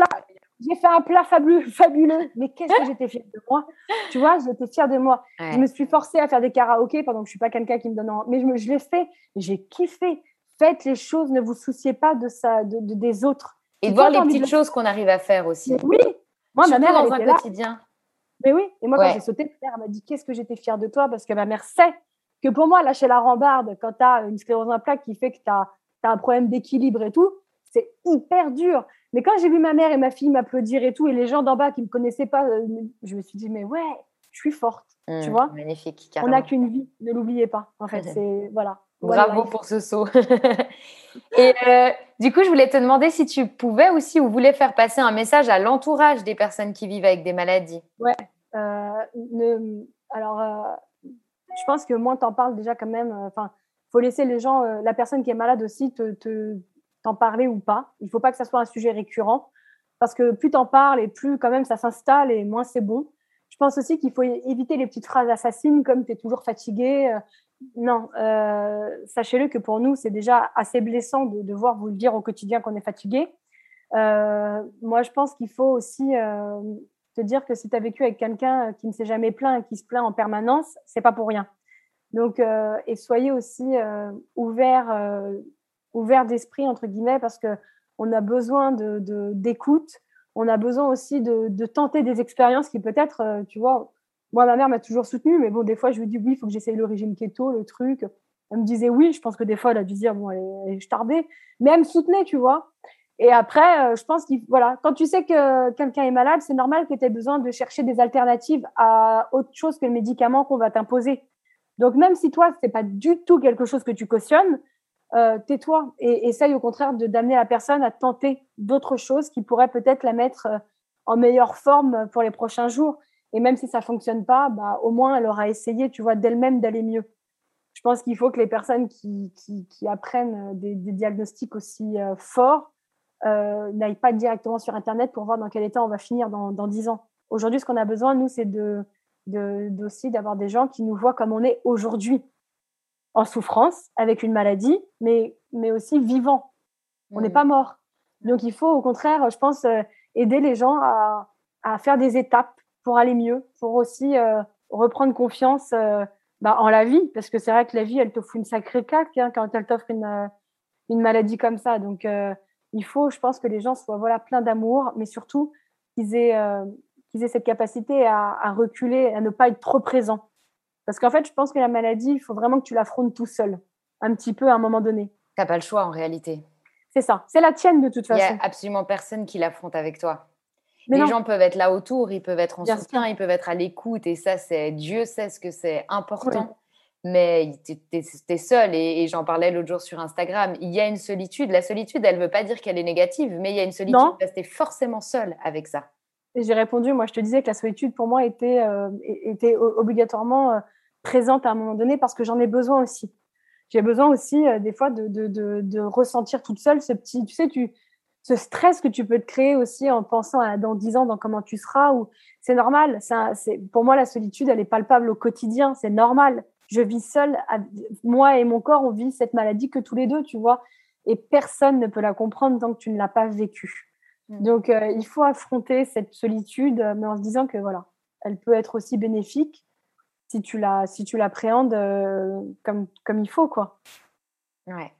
J'ai fait un plat fabuleux, fabuleux. mais qu'est-ce que *laughs* j'étais fière de moi? Tu vois, j'étais fière de moi. Je me suis forcée à faire des karaokés pendant que je suis pas quelqu'un qui me donne. Mais je, je l'ai fait, j'ai kiffé. Faites les choses, ne vous souciez pas de ça, de, des autres. Et de voir les petites choses qu'on arrive à faire aussi. oui, moi, ma mère, dans un quotidien. Mais oui, et moi, quand j'ai sauté, ma mère m'a dit Qu'est-ce que j'étais fière de toi? Parce que ma mère sait que pour moi, lâcher la rambarde, quand tu as une sclérose en plaques qui fait que tu as, as, un problème d'équilibre et tout, c'est hyper dur. Mais quand j'ai vu ma mère et ma fille m'applaudir et tout, et les gens d'en bas qui ne me connaissaient pas, euh, je me suis dit, mais ouais, je suis forte. tu mmh, vois Magnifique. On n'a qu'une vie, ne l'oubliez pas. En fait, *laughs* c'est. Voilà. Bravo pour ce saut. *laughs* et euh, du coup, je voulais te demander si tu pouvais aussi ou voulais faire passer un message à l'entourage des personnes qui vivent avec des maladies. Ouais. Euh, alors, je pense que moins tu en parles déjà quand même. Enfin, faut laisser les gens, la personne qui est malade aussi, te, parler ou pas. Il ne faut pas que ça soit un sujet récurrent parce que plus t'en parles et plus quand même ça s'installe et moins c'est bon. Je pense aussi qu'il faut éviter les petites phrases assassines comme tu es toujours fatigué. Euh, non, euh, sachez-le que pour nous, c'est déjà assez blessant de devoir vous le dire au quotidien qu'on est fatigué. Euh, moi, je pense qu'il faut aussi te dire que si tu as vécu avec quelqu'un qui ne s'est jamais plaint et qui se plaint en permanence, c'est pas pour rien. Donc, et soyez aussi ouvert d'esprit, entre guillemets, parce qu'on a besoin d'écoute, de, on a besoin aussi de, tenter des expériences qui peut-être, euh, tu vois, moi, ma mère m'a toujours soutenue, mais bon, des fois, je lui dis oui, il faut que j'essaye le régime keto, le truc. Elle me disait oui, je pense que des fois, elle a dû dire, bon, elle est, tardais, mais elle me soutenait, tu vois. Et après, euh, je pense qu'il voilà, quand tu sais que quelqu'un est malade, c'est normal que tu aies besoin de chercher des alternatives à autre chose que le médicament qu'on va t'imposer. Donc même si toi, ce n'est pas du tout quelque chose que tu cautionnes, euh, tais-toi et essaye au contraire d'amener la personne à tenter d'autres choses qui pourraient peut-être la mettre euh, en meilleure forme pour les prochains jours. Et même si ça fonctionne pas, bah, au moins elle aura essayé, tu vois, d'elle-même d'aller mieux. Je pense qu'il faut que les personnes qui, qui, apprennent des, diagnostics aussi euh, forts n'aillent pas directement sur Internet pour voir dans quel état on va finir dans, dans 10 ans. Aujourd'hui, ce qu'on a besoin, nous, c'est de, de, aussi d'avoir des gens qui nous voient comme on est aujourd'hui en souffrance, avec une maladie, mais, mais aussi vivant. On n'est mm. pas mort. Donc il faut au contraire, je pense, euh, aider les gens à, à, faire des étapes pour aller mieux, pour aussi euh, reprendre confiance euh, bah, en la vie, parce que c'est vrai que la vie, elle te fout une sacrée claque hein, quand elle t'offre une, une maladie comme ça. Donc il faut, je pense, que les gens soient voilà, pleins d'amour, mais surtout qu'ils aient, qu'ils aient cette capacité à, à, reculer, à ne pas être trop présents. Parce qu'en fait, je pense que la maladie, il faut vraiment que tu l'affrontes tout seul, un petit peu à un moment donné. Tu n'as pas le choix en réalité. C'est ça, c'est la tienne de toute façon. Il n'y a absolument personne qui l'affronte avec toi. les gens peuvent être là autour, ils peuvent être en soutien, ils peuvent être à l'écoute, et ça, c'est Dieu sait ce que c'est important. Mais tu es, seul, et, j'en parlais l'autre jour sur Instagram. Il y a une solitude. La solitude, elle ne veut pas dire qu'elle est négative, mais il y a une solitude parce que tu es forcément seul avec ça. Et j'ai répondu, moi, je te disais que la solitude, pour moi, était, euh, était obligatoirement euh, présente à un moment donné parce que j'en ai besoin aussi. J'ai besoin aussi euh, des fois de, de, de, ressentir toute seule ce petit, tu sais, tu, ce stress que tu peux te créer aussi en pensant à dans 10 ans, dans comment tu seras. Ou c'est normal. C'est pour moi la solitude, elle est palpable au quotidien. C'est normal. Je vis seule. moi et mon corps, on vit cette maladie que tous les deux, tu vois. Et personne ne peut la comprendre tant que tu ne l'as pas vécue. Mmh. Donc euh, il faut affronter cette solitude, mais en se disant que voilà, elle peut être aussi bénéfique si tu la, si tu l'appréhendes euh, comme, comme il faut, quoi. Ouais.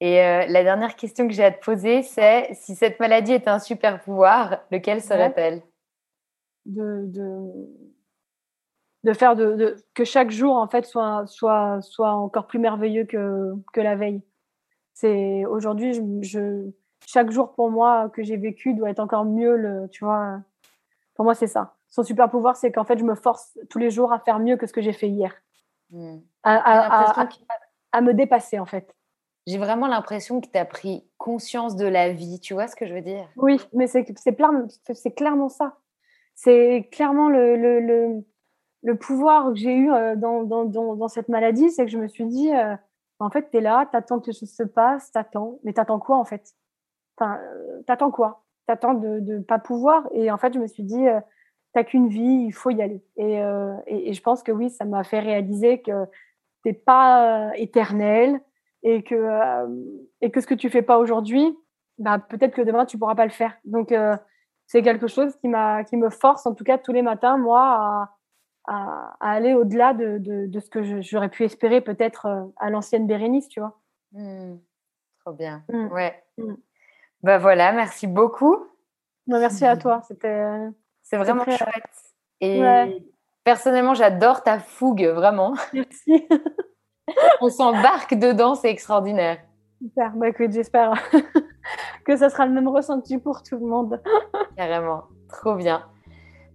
Et euh, la dernière question que j'ai à te poser, c'est si cette maladie était un super pouvoir, lequel serait-elle de, de, de, faire de, que chaque jour en fait soit, soit, soit encore plus merveilleux que, que la veille. C'est aujourd'hui, je, je, chaque jour pour moi que j'ai vécu doit être encore mieux. Le, tu vois, pour moi c'est ça son super pouvoir, c'est qu'en fait, je me force tous les jours à faire mieux que ce que j'ai fait hier. Hmm. À, me dépasser, en fait. J'ai vraiment l'impression que tu as pris conscience de la vie. Tu vois ce que je veux dire? Oui, mais c'est clairement ça. C'est clairement le, le, le, le, pouvoir que j'ai eu euh, dans, dans, dans, cette maladie, c'est que je me suis dit, euh, en fait, tu es là, tu attends que les choses se passent, tu attends. Mais tu attends quoi en fait? Enfin, Tu attends quoi? Tu attends de ne pas pouvoir. Et en fait, je me suis dit, n'as qu'une vie, il faut y aller. Et, et, et, je pense que oui, ça m'a fait réaliser que tu n'es pas éternel et que, euh, et que ce que tu fais pas aujourd'hui, bah, peut-être que demain, tu pourras pas le faire. Donc, euh, c'est quelque chose qui, qui me force, en tout cas, tous les matins, moi, à, à, aller au-delà de, de, de, ce que j'aurais pu espérer peut-être euh, à l'ancienne Bérénice, tu vois. Mmh. Trop bien. Mmh. Ouais. Mmh. Bah voilà, merci beaucoup. Bah, merci à toi. C'était. C'est vraiment chouette. Et personnellement, j'adore ta fougue, vraiment. Merci. *laughs* On s'embarque dedans, c'est extraordinaire. Super, bah écoute, j'espère *laughs* que ça sera le même ressenti pour tout le monde. *laughs* Carrément, trop bien.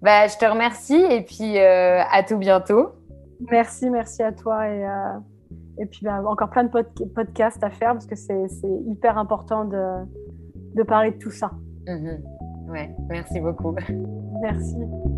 Bah, je te remercie et puis euh, à tout bientôt. Merci, merci à toi et, euh, et puis bah, encore plein de podcasts à faire parce que c'est hyper important de, de, parler de tout ça. Mhm. Ouais, merci beaucoup. Merci.